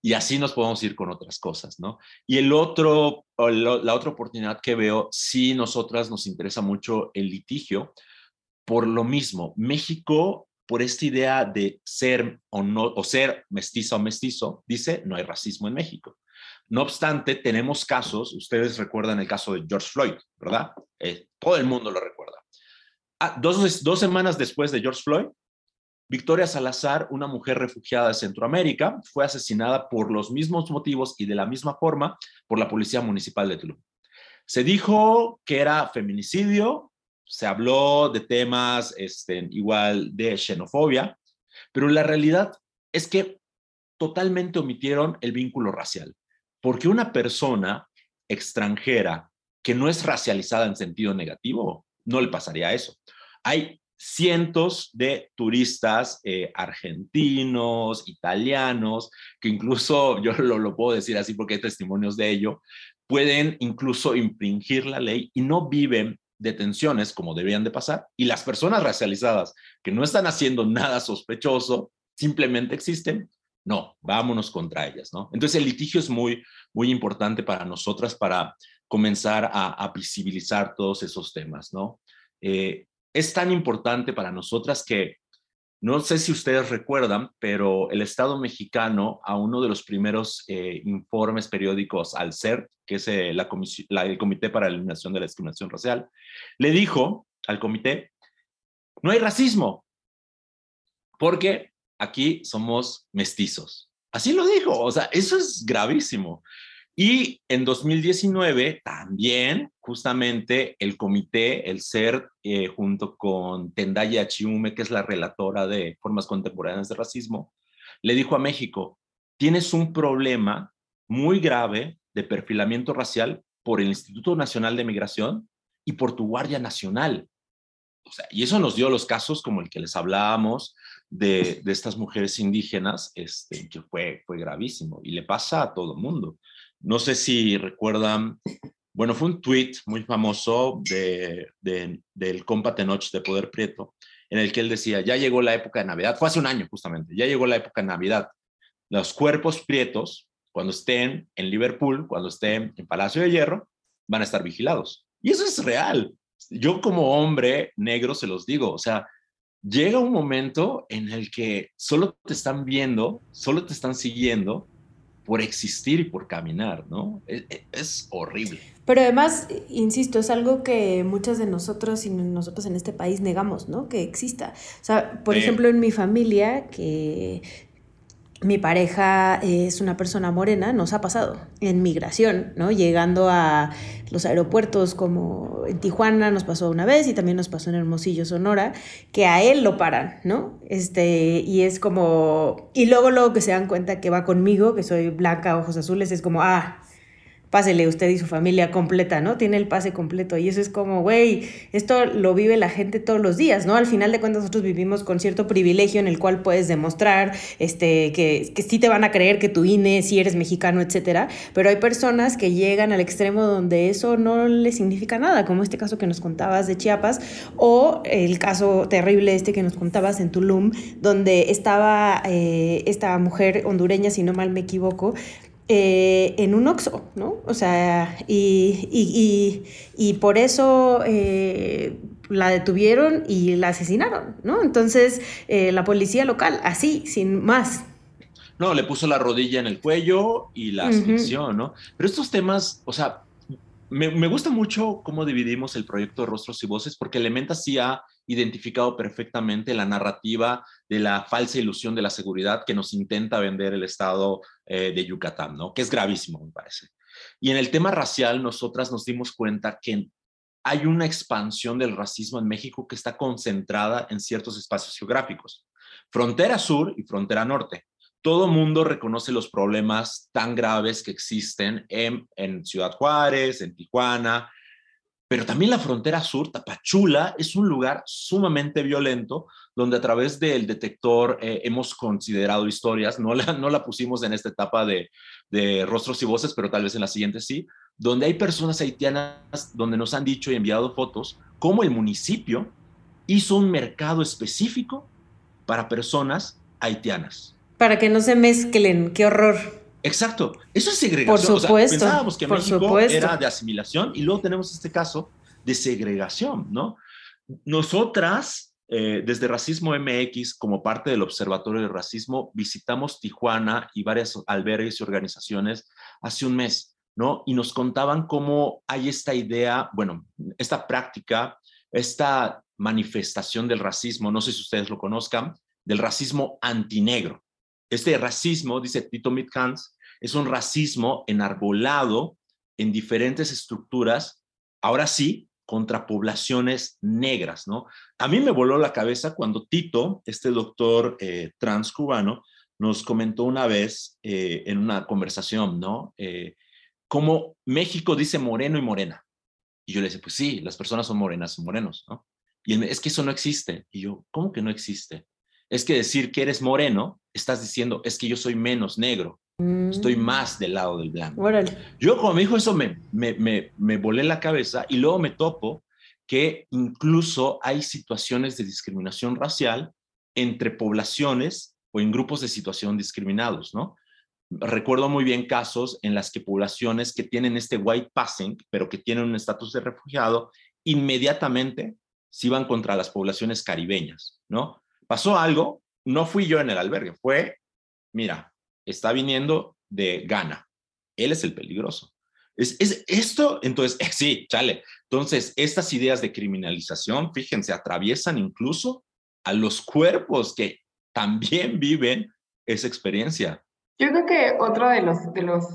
y así nos podemos ir con otras cosas, ¿no? Y el otro, la otra oportunidad que veo, sí, nosotras nos interesa mucho el litigio, por lo mismo, México, por esta idea de ser o no, o ser mestiza o mestizo, dice, no hay racismo en México. No obstante, tenemos casos, ustedes recuerdan el caso de George Floyd, ¿verdad? Eh, todo el mundo lo recuerda. Ah, dos, dos semanas después de George Floyd, Victoria Salazar, una mujer refugiada de Centroamérica, fue asesinada por los mismos motivos y de la misma forma por la Policía Municipal de Tulum. Se dijo que era feminicidio, se habló de temas este, igual de xenofobia, pero la realidad es que totalmente omitieron el vínculo racial, porque una persona extranjera que no es racializada en sentido negativo, no le pasaría eso. Hay cientos de turistas eh, argentinos, italianos, que incluso, yo lo, lo, puedo decir así porque hay testimonios de ello, pueden incluso infringir la ley y no viven detenciones como debían de pasar. Y las personas racializadas que no están haciendo nada sospechoso, simplemente existen, no, vámonos contra ellas, ¿no? Entonces el litigio es muy, muy importante para nosotras para comenzar a, visibilizar todos esos temas, ¿no? Eh, es tan importante para nosotras que no sé si ustedes recuerdan, pero el Estado mexicano a uno de los primeros eh, informes periódicos al CERT, que es eh, la el Comité para la Eliminación de la Discriminación Racial, le dijo al comité, no hay racismo, porque aquí somos mestizos. Así lo dijo, o sea, eso es gravísimo. Y en 2019 también, justamente, el comité, el CERT, eh, junto con Tendaya Chiume, que es la relatora de formas contemporáneas de racismo, le dijo a México, tienes un problema muy grave de perfilamiento racial por el Instituto Nacional de Migración y por tu Guardia Nacional. O sea, y eso nos dio los casos como el que les hablábamos de, de estas mujeres indígenas, este, que fue, fue gravísimo y le pasa a todo mundo. No sé si recuerdan, bueno, fue un tweet muy famoso de, del compa Tenoch de Poder Prieto, en el que él decía, ya llegó la época de Navidad, fue hace un año justamente, ya llegó la época de Navidad. Los cuerpos prietos, cuando estén en Liverpool, cuando estén en Palacio de Hierro, van a estar vigilados. Y eso es real. Yo como hombre negro se los digo, o sea, llega un momento en el que solo te están viendo, solo te están siguiendo por existir y por caminar, ¿no? Es, es, horrible. Pero además, insisto, es algo que muchas de nosotros y nosotros en este país negamos, ¿no? Que exista. O sea, por ejemplo, en mi familia, que mi pareja es una persona morena, nos ha pasado en migración, ¿no? Llegando a los aeropuertos como en Tijuana nos pasó una vez y también nos pasó en Hermosillo, Sonora, que a él lo paran, ¿no? Este, y es como, y luego luego que se dan cuenta que va conmigo, que soy blanca, ojos azules, es como, ah, pásele usted y su familia completa, ¿no? Tiene el pase completo y eso es como, güey, esto lo vive la gente todos los días, ¿no? Al final de cuentas nosotros vivimos con cierto privilegio en el cual puedes demostrar este, que, que sí te van a creer que tu INE, si eres mexicano, etcétera, pero hay personas que llegan al extremo donde eso no les significa nada, como este caso que nos contabas de Chiapas o el caso terrible este que nos contabas en Tulum, donde estaba eh, esta mujer hondureña, si no mal me equivoco, eh, en un Oxxo, ¿no? O sea, y, y, y, por eso eh, la detuvieron y la asesinaron, ¿no? Entonces, eh, la policía local, así, sin más. No, le puso la rodilla en el cuello y la asfixió, ¿no? Pero estos temas, o sea, me, me, gusta mucho cómo dividimos el proyecto de Rostros y Voces, porque Elementa sí ha identificado perfectamente la narrativa de la falsa ilusión de la seguridad que nos intenta vender el Estado eh, de Yucatán, ¿no? Que es gravísimo, me parece. Y en el tema racial, nosotras nos dimos cuenta que hay una expansión del racismo en México que está concentrada en ciertos espacios geográficos. Frontera sur y frontera norte. Todo mundo reconoce los problemas tan graves que existen en, en Ciudad Juárez, en Tijuana, pero también la frontera sur, Tapachula, es un lugar sumamente violento donde a través del detector eh, hemos considerado historias, no la, pusimos en esta etapa de, de rostros y voces, pero tal vez en la siguiente sí, donde hay personas haitianas donde nos han dicho y enviado fotos cómo el municipio hizo un mercado específico para personas haitianas. Para que no se mezclen, qué horror. Exacto, eso es segregación. Por supuesto. pensábamos que México era de asimilación y luego tenemos este caso de segregación, ¿no? Nosotras, eh, desde Racismo MX, como parte del Observatorio de Racismo, visitamos Tijuana y varias albergues y organizaciones hace un mes, ¿no? Y nos contaban cómo hay esta idea, bueno, esta práctica, esta manifestación del racismo, no sé si ustedes lo conozcan, del racismo antinegro. Este racismo, dice Tito Mitkans, es un racismo enarbolado en diferentes estructuras, ahora sí, contra poblaciones negras, ¿no? A mí me voló la cabeza cuando Tito, este doctor eh, transcubano, nos comentó una vez eh, en una conversación, ¿no? Eh, cómo México dice moreno y morena. Y yo le decía, pues sí, las personas son morenas y morenos, ¿no? Y es que eso no existe. Y yo, ¿cómo que no existe? Es que decir que eres moreno estás diciendo, es que yo soy menos negro, estoy mm. más del lado del blanco. Yo como me dijo eso me, me, me, me volé la cabeza y luego me topo que incluso hay situaciones de discriminación racial entre poblaciones o en grupos de situación discriminados, ¿no? Recuerdo muy bien casos en las que poblaciones que tienen este white passing, pero que tienen un estatus de refugiado, inmediatamente se iban contra las poblaciones caribeñas, ¿no? Pasó algo no fui yo en el albergue, fue, mira, está viniendo de Ghana, él es el peligroso. Es, esto, entonces, sí, chale. Entonces, estas ideas de criminalización, fíjense, atraviesan incluso a los cuerpos que también viven esa experiencia. Yo creo que otro de los, de los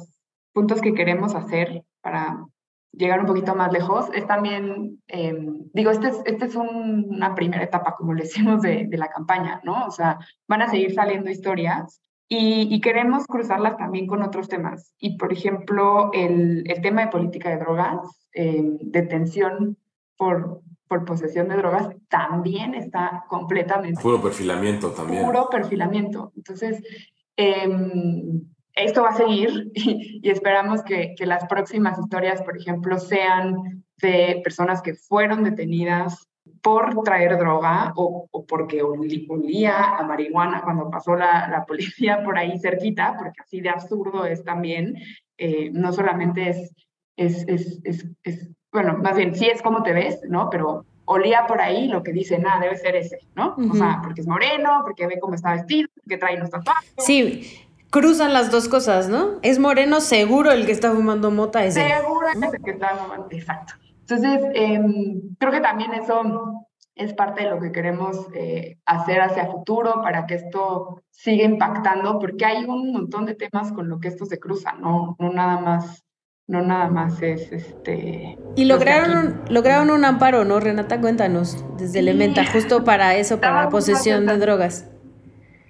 puntos que queremos hacer para llegar un poquito más lejos, es también, em, digo, esta es, este es una primera etapa, como le decimos, de, la campaña, ¿no? O sea, van a seguir saliendo historias y, queremos cruzarlas también con otros temas. Y, por ejemplo, el, el tema de política de drogas, em, detención por, por posesión de drogas, también está completamente... Puro perfilamiento también. Puro perfilamiento. Entonces, eh, esto va a seguir y, esperamos que, que, las próximas historias, por ejemplo, sean de personas que fueron detenidas por traer droga o, o porque olía a marihuana cuando pasó la, la, policía por ahí cerquita, porque así de absurdo es también, eh, no solamente es, es, es, es, bueno, más bien sí es como te ves, ¿no? Pero olía por ahí lo que dice, nada, debe ser ese, ¿no? O sea, porque es moreno, porque ve cómo está vestido, porque trae unos tatuajes. Sí, cruzan las dos cosas, ¿no? Es Moreno seguro el que está fumando mota ese. Seguro es el que está fumando, exacto. Entonces, em, creo que también eso es parte de lo que queremos eh, hacer hacia futuro para que esto siga impactando, porque hay un montón de temas con lo que esto se cruza, no, no nada más no nada más es este y lograron lograron un amparo no Renata cuéntanos desde Elementa justo para eso para la posesión de drogas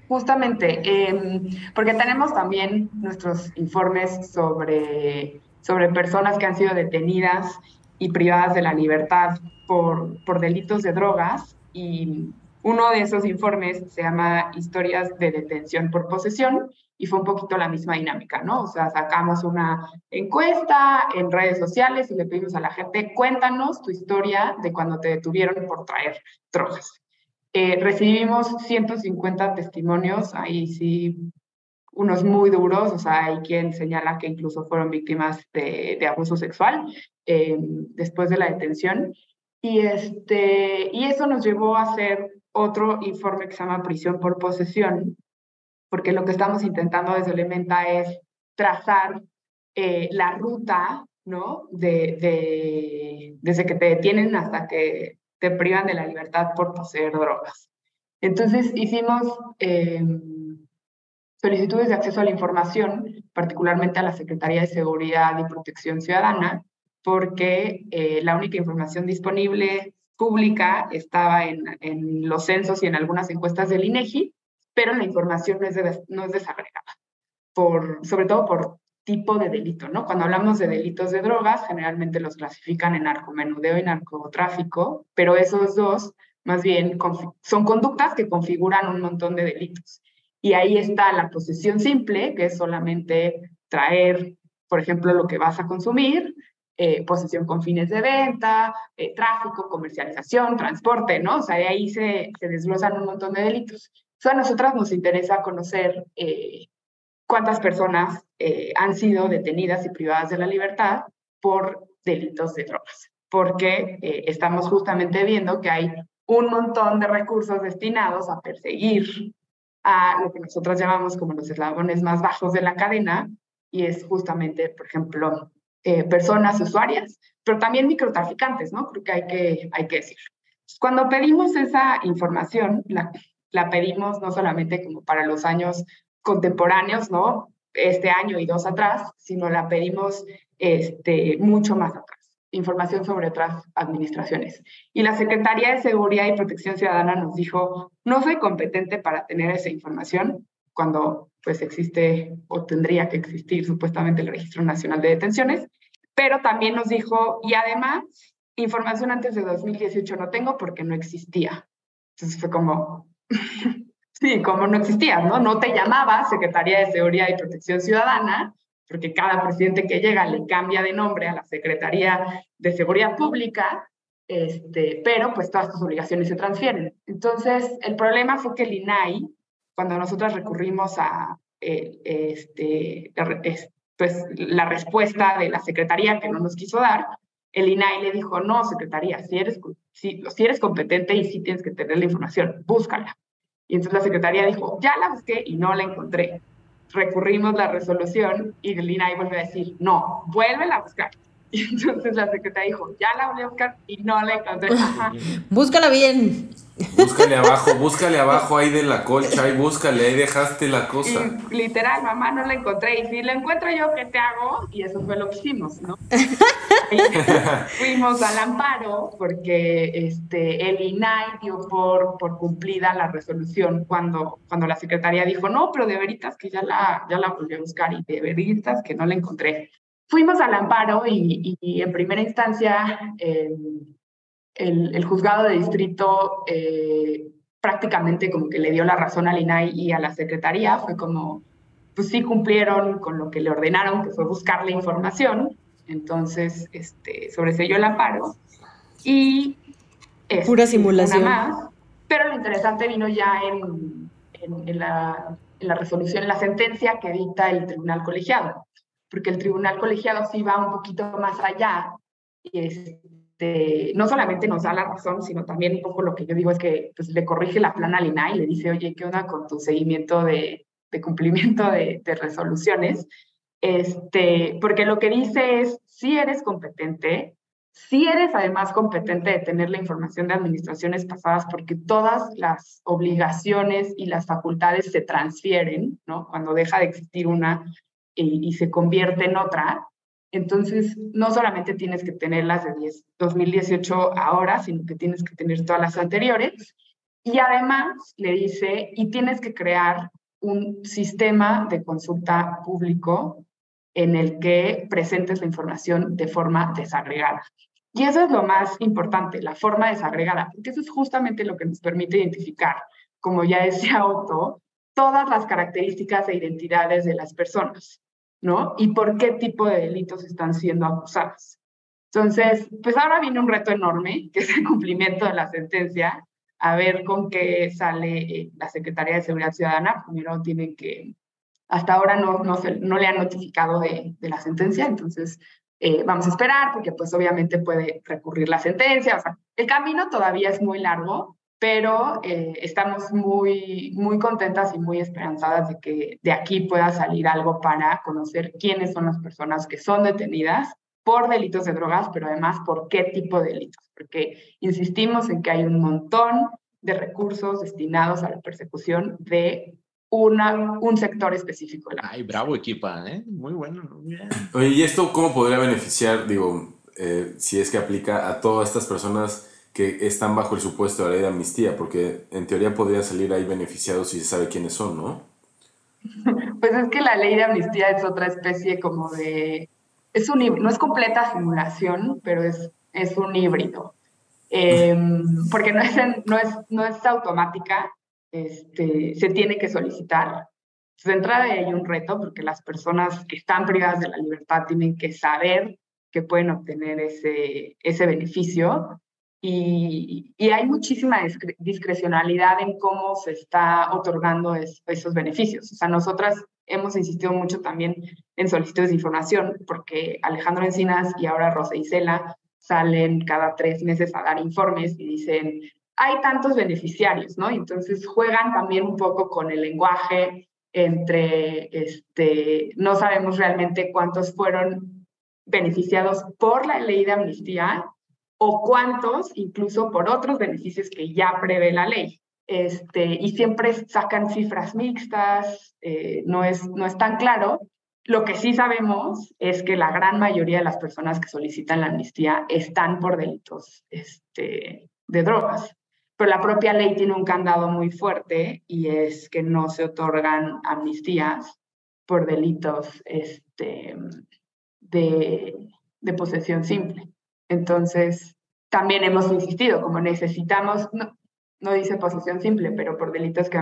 Justamente, em, porque tenemos también nuestros informes sobre, sobre personas que han sido detenidas y privadas de la libertad por, por delitos de drogas y uno de esos informes se llama Historias de detención por posesión y fue un poquito la misma dinámica, ¿no? O sea, sacamos una encuesta en redes sociales y le pedimos a la gente, cuéntanos tu historia de cuando te detuvieron por traer drogas. Eh, recibimos 150 testimonios, ahí sí, unos muy duros, o sea, hay quien señala que incluso fueron víctimas de, de abuso sexual eh, después de la detención. Y, este, y eso nos llevó a hacer otro informe que se llama prisión por posesión, porque lo que estamos intentando desde Elementa es trazar eh, la ruta, ¿no? De, de, desde que te detienen hasta que te privan de la libertad por poseer drogas. Entonces hicimos eh, solicitudes de acceso a la información, particularmente a la Secretaría de Seguridad y Protección Ciudadana, porque eh, la única información disponible pública estaba en, en, los censos y en algunas encuestas del INEGI, pero la información no es, de, no es desagregada, por, sobre todo por tipo de delito, ¿no? Cuando hablamos de delitos de drogas, generalmente los clasifican en narcomenudeo y narcotráfico, pero esos dos más bien son conductas que configuran un montón de delitos. Y ahí está la posesión simple, que es solamente traer, por ejemplo, lo que vas a consumir, eh, posesión con fines de venta, eh, tráfico, comercialización, transporte, ¿no? O sea, de ahí se, se desglosan un montón de delitos. So, a nosotras nos interesa conocer eh, cuántas personas eh, han sido detenidas y privadas de la libertad por delitos de drogas, porque eh, estamos justamente viendo que hay un montón de recursos destinados a perseguir a lo que nosotros llamamos como los eslabones más bajos de la cadena, y es justamente, por ejemplo, eh, personas usuarias, pero también microtraficantes, ¿no? Creo que hay que, hay que decir. Cuando pedimos esa información, la, la pedimos no solamente como para los años contemporáneos, ¿no? Este año y dos atrás, sino la pedimos este, mucho más atrás, información sobre otras administraciones. Y la Secretaría de Seguridad y Protección Ciudadana nos dijo, no soy competente para tener esa información cuando pues existe o tendría que existir supuestamente el Registro Nacional de Detenciones, pero también nos dijo, y además, información antes de 2018 no tengo porque no existía. Entonces fue como, Sí, como no existía, ¿no? No te llamaba Secretaría de Seguridad y Protección Ciudadana, porque cada presidente que llega le cambia de nombre a la Secretaría de Seguridad Pública, este, pero pues todas tus obligaciones se transfieren. Entonces, el problema fue que el INAI, cuando nosotros recurrimos a eh, este, pues, la respuesta de la Secretaría que no nos quiso dar, el INAI le dijo, no, Secretaría, si eres, si, si eres competente y si tienes que tener la información, búscala. Y entonces la secretaría dijo, ya la busqué y no la encontré. Recurrimos la resolución y el INAI vuelve a decir, no, vuelve a buscar. Y entonces la secretaria dijo, ya la volví a buscar y no la encontré. Búscala bien. Búscale abajo, búscale abajo ahí de la colcha, y búscale, ahí dejaste la cosa. Y, literal, mamá, no la encontré. Y si la encuentro yo, ¿qué te hago? Y eso fue lo que hicimos, ¿no? fuimos al amparo porque este, el INAI dio por, por cumplida la resolución cuando, cuando la secretaria dijo, no, pero de veritas que ya la, ya la volví a buscar y de veritas que no la encontré. Fuimos al amparo y, y, en primera instancia eh, el, el, juzgado de distrito eh, prácticamente como que le dio la razón al INAI y a la secretaría, fue como, pues sí cumplieron con lo que le ordenaron, que fue buscar la información, entonces este, sobreselló el amparo. Y... Este, Pura simulación. Más, pero lo interesante vino ya en, en, en, la, en la resolución, en la sentencia que dicta el tribunal colegiado. Porque el tribunal colegiado sí va un poquito más allá y este, no solamente nos da la razón, sino también un poco lo que yo digo es que pues, le corrige la plana al INAI y le dice, oye, ¿qué onda con tu seguimiento de, de cumplimiento de, de, resoluciones? Este, porque lo que dice es, si eres competente, si eres además competente de tener la información de administraciones pasadas, porque todas las obligaciones y las facultades se transfieren, ¿no? Cuando deja de existir una, y, y, se convierte en otra. Entonces, no solamente tienes que tener las de 10, 2018 ahora, sino que tienes que tener todas las anteriores. Y además le dice, y tienes que crear un sistema de consulta público en el que presentes la información de forma desagregada. Y eso es lo más importante, la forma desagregada, porque eso es justamente lo que nos permite identificar, como ya decía Otto, todas las características e identidades de las personas, ¿no? Y por qué tipo de delitos están siendo acusadas. Entonces, pues ahora viene un reto enorme, que es el cumplimiento de la sentencia, a ver con qué sale eh, la Secretaría de Seguridad Ciudadana. Primero tienen que, hasta ahora no, no, se, no le han notificado de, de la sentencia, entonces eh, vamos a esperar porque pues obviamente puede recurrir la sentencia. O sea, el camino todavía es muy largo, pero eh, estamos muy, muy contentas y muy esperanzadas de que de aquí pueda salir algo para conocer quiénes son las personas que son detenidas por delitos de drogas, pero además por qué tipo de delitos, porque insistimos en que hay un montón de recursos destinados a la persecución de una, un sector específico. Ay, bravo equipa, ¿eh? Muy bueno, muy bien. Oye, ¿y esto cómo podría beneficiar, digo, eh, si es que aplica a todas estas personas que están bajo el supuesto de la ley de amnistía? Porque en teoría podrían salir ahí beneficiados si se sabe quiénes son, ¿no? Pues es que la ley de amnistía es otra especie como de... Es un, no es completa simulación, pero es, es un híbrido. Eh, porque no es, no, es, no es automática, este, se tiene que solicitar. De entrada hay un reto porque las personas que están privadas de la libertad tienen que saber que pueden obtener ese, ese beneficio y, hay muchísima discrecionalidad en cómo se está otorgando esos beneficios. O sea, nosotras hemos insistido mucho también en solicitudes de información porque Alejandro Encinas y ahora Rosa Isela salen cada tres meses a dar informes y dicen, hay tantos beneficiarios, ¿no? Entonces juegan también un poco con el lenguaje entre, este, no sabemos realmente cuántos fueron beneficiados por la ley de amnistía o cuántos incluso por otros beneficios que ya prevé la ley. Este, y siempre sacan cifras mixtas, eh, no, es, no es tan claro. Lo que sí sabemos es que la gran mayoría de las personas que solicitan la amnistía están por delitos este, de drogas pero la propia ley tiene un candado muy fuerte y es que no se otorgan amnistías por delitos este, de, de posesión simple. Entonces, también hemos insistido, como necesitamos, no, no dice posesión simple, pero por delitos que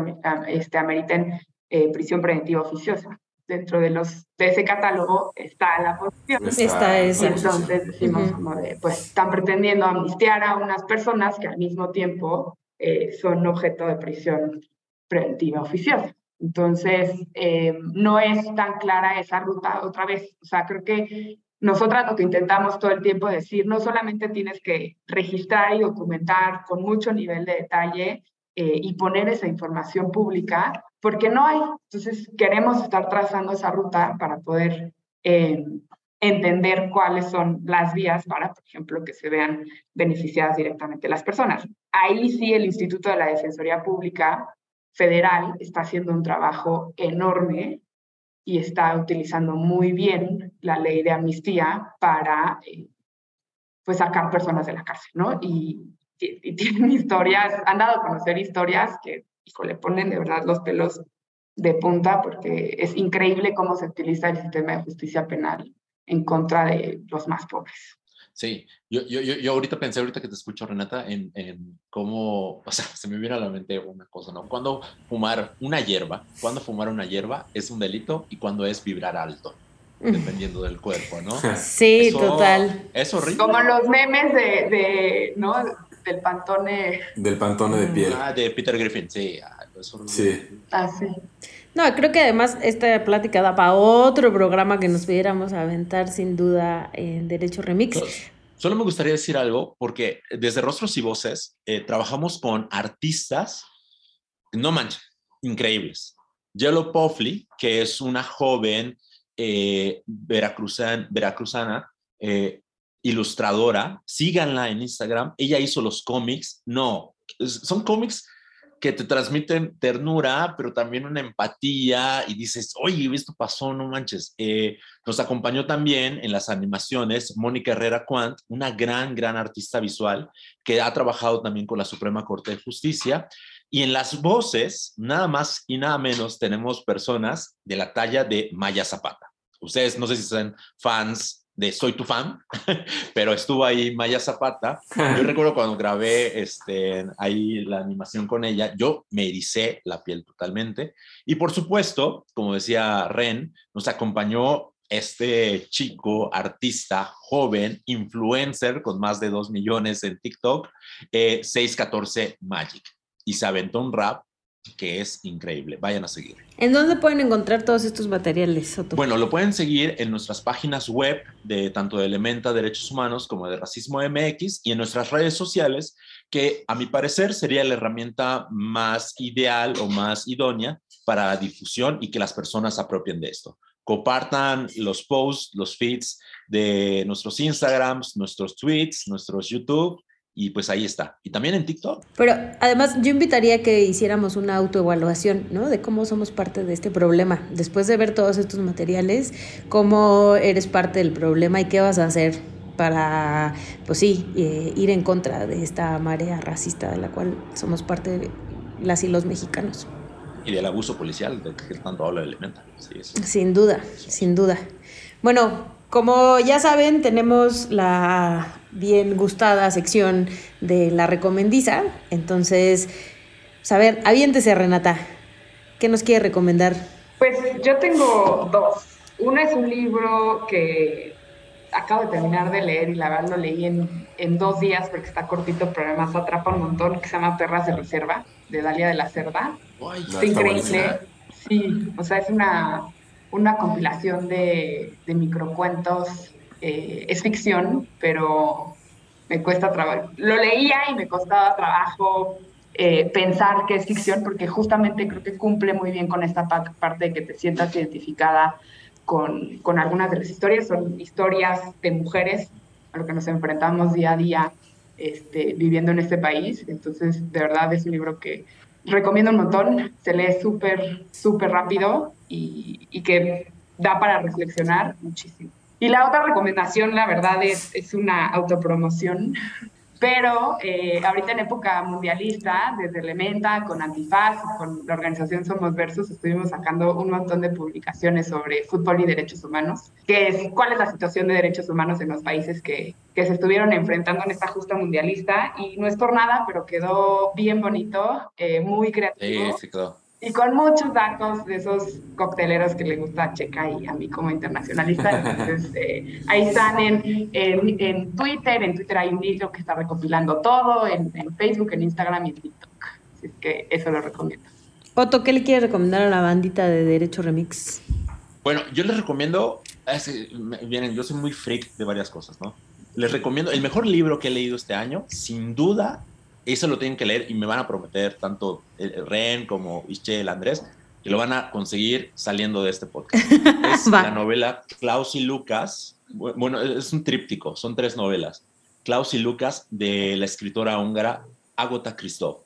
este, ameriten eh, prisión preventiva oficiosa dentro de los de ese catálogo está la posición. Está esa. Entonces decimos como de, pues están pretendiendo amnistiar a unas personas que al mismo tiempo eh, son objeto de prisión preventiva oficiosa. Entonces, eh, no es tan clara esa ruta otra vez. O sea, creo que nosotras lo que intentamos todo el tiempo decir, no solamente tienes que registrar y documentar con mucho nivel de detalle eh, y poner esa información pública, porque no hay. Entonces, queremos estar trazando esa ruta para poder eh, entender cuáles son las vías para, por ejemplo, que se vean beneficiadas directamente las personas. Ahí sí el Instituto de la Defensoría Pública Federal está haciendo un trabajo enorme y está utilizando muy bien la ley de amnistía para eh, pues sacar personas de la cárcel, ¿no? Y, tienen historias, han dado a conocer historias que, le ponen de verdad los pelos de punta porque es increíble cómo se utiliza el sistema de justicia penal en contra de los más pobres. Sí, yo, yo, yo ahorita pensé, ahorita que te escucho, Renata, en, en cómo, o sea, se me viene a la mente una cosa, ¿no? Cuando fumar una hierba, cuando fumar una hierba es un delito y cuando es vibrar alto, dependiendo del cuerpo, ¿no? Sí, total. Es horrible. Como los memes de, de ¿no? Del pantone. Del pantone de piel. Ah, de Peter Griffin, sí. Ah, es horrible. Sí. Ah, sí. No, creo que además esta plática da para otro programa que nos pudiéramos aventar sin duda en Derecho Remix. Solo me gustaría decir algo, porque desde Rostros y Voces eh, trabajamos con artistas, no manches, increíbles. Yellow Poffley, que es una joven eh, veracruzana, veracruzana eh, ilustradora, síganla en Instagram, ella hizo los cómics, no, son cómics que te transmiten ternura, pero también una empatía y dices, oye, esto pasó, no manches. Eh, nos acompañó también en las animaciones Mónica Herrera Quant, una gran, gran artista visual que ha trabajado también con la Suprema Corte de Justicia. Y en las voces, nada más y nada menos, tenemos personas de la talla de Maya Zapata. ustedes no sé si son fans de Soy tu fan, pero estuvo ahí Maya Zapata. Yo recuerdo cuando grabé este, ahí la animación con ella, yo me ericé la piel totalmente. Y por supuesto, como decía Ren, nos acompañó este chico, artista, joven, influencer con más de 2 millones en TikTok, eh, 614 Magic. Y se aventó un rap que es increíble. Vayan a seguir. ¿En dónde pueden encontrar todos estos materiales? Bueno, lo pueden seguir en nuestras páginas web de tanto de Elementa Derechos Humanos como de Racismo MX y en nuestras redes sociales, que a mi parecer sería la herramienta más ideal o más idónea para la difusión y que las personas apropien de esto. Compartan los posts, los feeds de nuestros Instagrams, nuestros tweets, nuestros YouTube y pues ahí está. Y también en TikTok. Pero además yo invitaría que hiciéramos una autoevaluación, ¿no? De cómo somos parte de este problema. Después de ver todos estos materiales, cómo eres parte del problema y qué vas a hacer para, pues sí, eh, ir en contra de esta marea racista de la cual somos parte de las y los mexicanos. Y del abuso policial, de que tanto habla de Elementa. Sí, sí. Sin duda, sin duda. Bueno, como ya saben, tenemos la bien gustada sección de la recomendiza. Entonces, pues, a ver, aviéntese, Renata. ¿Qué nos quiere recomendar? Pues yo tengo dos. Uno es un libro que acabo de terminar de leer y la verdad lo leí en, en dos días porque está cortito, pero además atrapa un montón, que se llama Perras de Reserva, de Dalia de la Cerda. Está está increíble. buenísima. Sí, o sea, es una, una compilación de, de microcuentos. Eh, es ficción, pero me cuesta trabajo. Lo leía y me costaba trabajo eh, pensar que es ficción, porque justamente creo que cumple muy bien con esta pa- parte de que te sientas identificada con, con algunas de las historias. Son historias de mujeres a lo que nos enfrentamos día a día este, viviendo en este país. Entonces, de verdad, es un libro que recomiendo un montón. Se lee súper, súper rápido y, y que da para reflexionar muchísimo. Y la otra recomendación, la verdad, es, es una autopromoción. Pero eh, ahorita en época mundialista, desde Elementa, con Antifaz, con la organización Somos Versus, estuvimos sacando un montón de publicaciones sobre fútbol y derechos humanos, que es cuál es la situación de derechos humanos en los países que, que se estuvieron enfrentando en esta justa mundialista. Y no es por nada, pero quedó bien bonito, eh, muy Sí, creativo. sí quedó. Y con muchos datos de esos cocteleros que le gusta a Checa y a mí como internacionalista. Entonces, eh, ahí están en, en, en Twitter. En Twitter hay un libro que está recopilando todo, en, en Facebook, en Instagram y en TikTok. Así es que eso lo recomiendo. Otto, ¿qué le quiere recomendar a la bandita de Derecho Remix? Bueno, yo les recomiendo, es me- miren, yo soy muy freak de varias cosas, ¿no? Les recomiendo el mejor libro que he leído este año, sin duda, eso lo tienen que leer y me van a prometer tanto el- el Ren como Ischel Andrés que lo van a conseguir saliendo de este podcast. Es la novela Klaus y Lucas, bu- bueno, es un tríptico, son tres novelas. Klaus y Lucas de la escritora húngara Agota Christoph.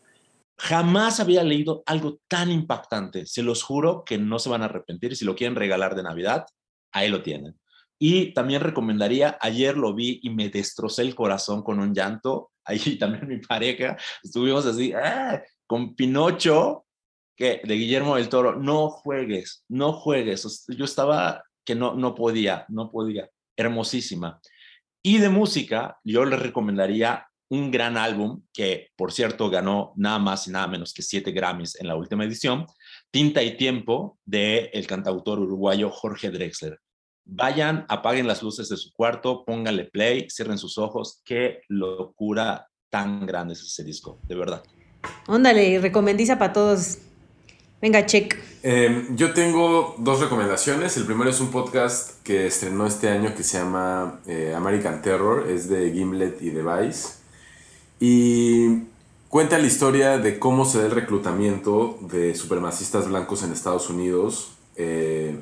Jamás había leído algo tan impactante. Se los juro que no se van a arrepentir. Si lo quieren regalar de Navidad, ahí lo tienen. Y también recomendaría, ayer lo vi y me destrocé el corazón con un llanto. Ahí también mi pareja, estuvimos así, ¡ah! con Pinocho, que de Guillermo del Toro, no juegues, no juegues. Yo estaba que no, no podía, no podía. Hermosísima. Y de música, yo les recomendaría un gran álbum que, por cierto, ganó nada más y nada menos que siete Grammys en la última edición, Tinta y Tiempo, de el cantautor uruguayo Jorge Drexler. Vayan, apaguen las luces de su cuarto, pónganle play, cierren sus ojos. Qué locura tan grande es ese disco, de verdad. Óndale, recomendiza para todos. Venga, check. Eh, yo tengo dos recomendaciones. El primero es un podcast que estrenó este año que se llama eh, American Terror. Es de Gimlet y de Vice. Y cuenta la historia de cómo se da el reclutamiento de supremacistas blancos en Estados Unidos eh,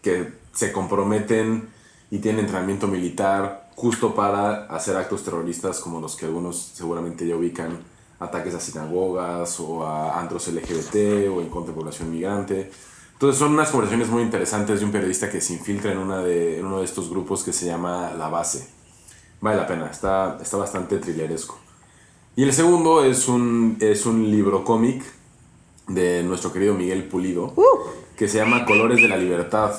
que se comprometen y tienen entrenamiento militar justo para hacer actos terroristas como los que algunos seguramente ya ubican, ataques a sinagogas o a antros LGBT o en contra de población migrante. Entonces son unas conversaciones muy interesantes de un periodista que se infiltra en, una de, en uno de estos grupos que se llama La Base. Vale la pena, está, está bastante thrilleresco. Y el segundo es un, es un libro cómic de nuestro querido Miguel Pulido, que se llama Colores de la Libertad.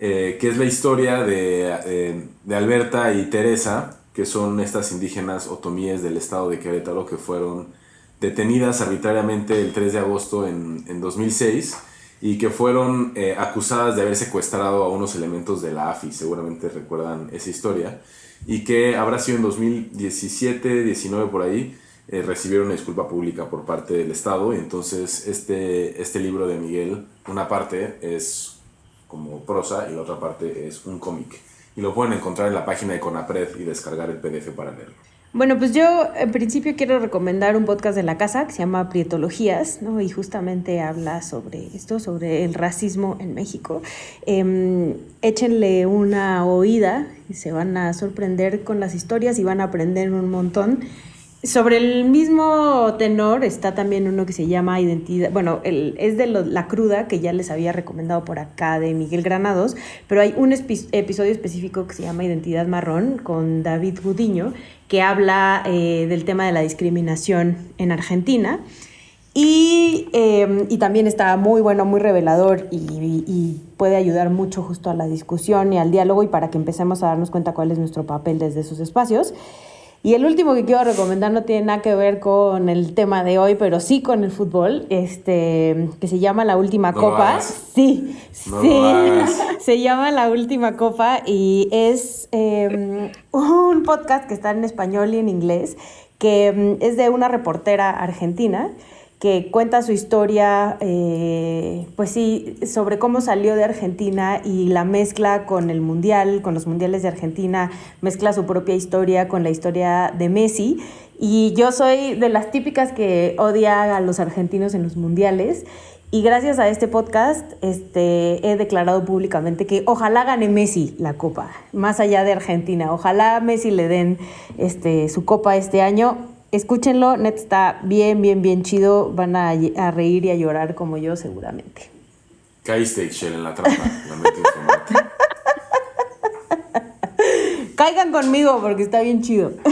Eh, que es la historia de, eh, de Alberta y Teresa, que son estas indígenas otomíes del estado de Querétaro que fueron detenidas arbitrariamente el 3 de agosto en, en 2006 y que fueron eh, acusadas de haber secuestrado a unos elementos de la AFI, seguramente recuerdan esa historia, y que habrá sido en 2017, 19 por ahí, recibieron una disculpa pública por parte del Estado, y entonces este, este libro de Miguel, una parte es como prosa y la otra parte es un cómic, y lo pueden encontrar en la página de Conapred y descargar el PDF para leerlo. Bueno, pues yo en principio quiero recomendar un podcast de la casa que se llama Prietologías, ¿no? Y justamente habla sobre esto, sobre el racismo en México. Em, échenle una oída y se van a sorprender con las historias y van a aprender un montón. Sobre el mismo tenor está también uno que se llama Identidad, bueno, el, es de La Cruda, que ya les había recomendado por acá de Miguel Granados, pero hay un episodio específico que se llama Identidad Marrón con David Gudiño, que habla eh, del tema de la discriminación en Argentina. Y, eh, y también está muy bueno, muy revelador y puede ayudar mucho justo a la discusión y al diálogo y para que empecemos a darnos cuenta cuál es nuestro papel desde esos espacios. Y el último que quiero recomendar no tiene nada que ver con el tema de hoy, pero sí con el fútbol, este, que se llama La Última No Copa. Sí, No sí. Se llama La Última Copa y es eh, un podcast que está en español y en inglés, que mm, es de una reportera argentina que cuenta su historia, eh, pues sí, sobre cómo salió de Argentina y la mezcla con el Mundial, con los Mundiales de Argentina, mezcla su propia historia con la historia de Messi. Y yo soy de las típicas que odia a los argentinos en los Mundiales. Y gracias a este podcast este, he declarado públicamente que ojalá gane Messi la copa, más allá de Argentina. Ojalá Messi le den este, su copa este año. Escúchenlo, net está bien, bien, bien chido. Van a, a reír y a llorar como yo seguramente. Caíste, Ixchel, en la trampa. informarte. Caigan conmigo porque está bien chido.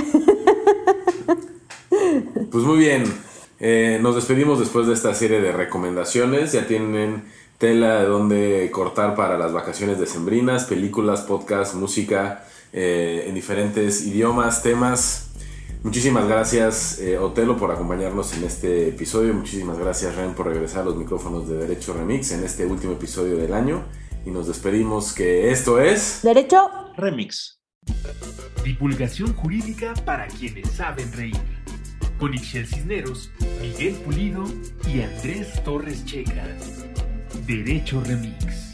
Pues muy bien, Eh, nos despedimos después de esta serie de recomendaciones. Ya tienen tela de donde cortar para las vacaciones decembrinas, películas, podcast, música eh, en diferentes idiomas, temas. Muchísimas gracias, eh, Otelo, por acompañarnos en este episodio. Muchísimas gracias, Ren, por regresar a los micrófonos de Derecho Remix en este último episodio del año. Y nos despedimos que esto es... Derecho. Remix. Divulgación jurídica para quienes saben reír. Con Ixel Cisneros, Miguel Pulido y Andrés Torres Checa. Derecho Remix.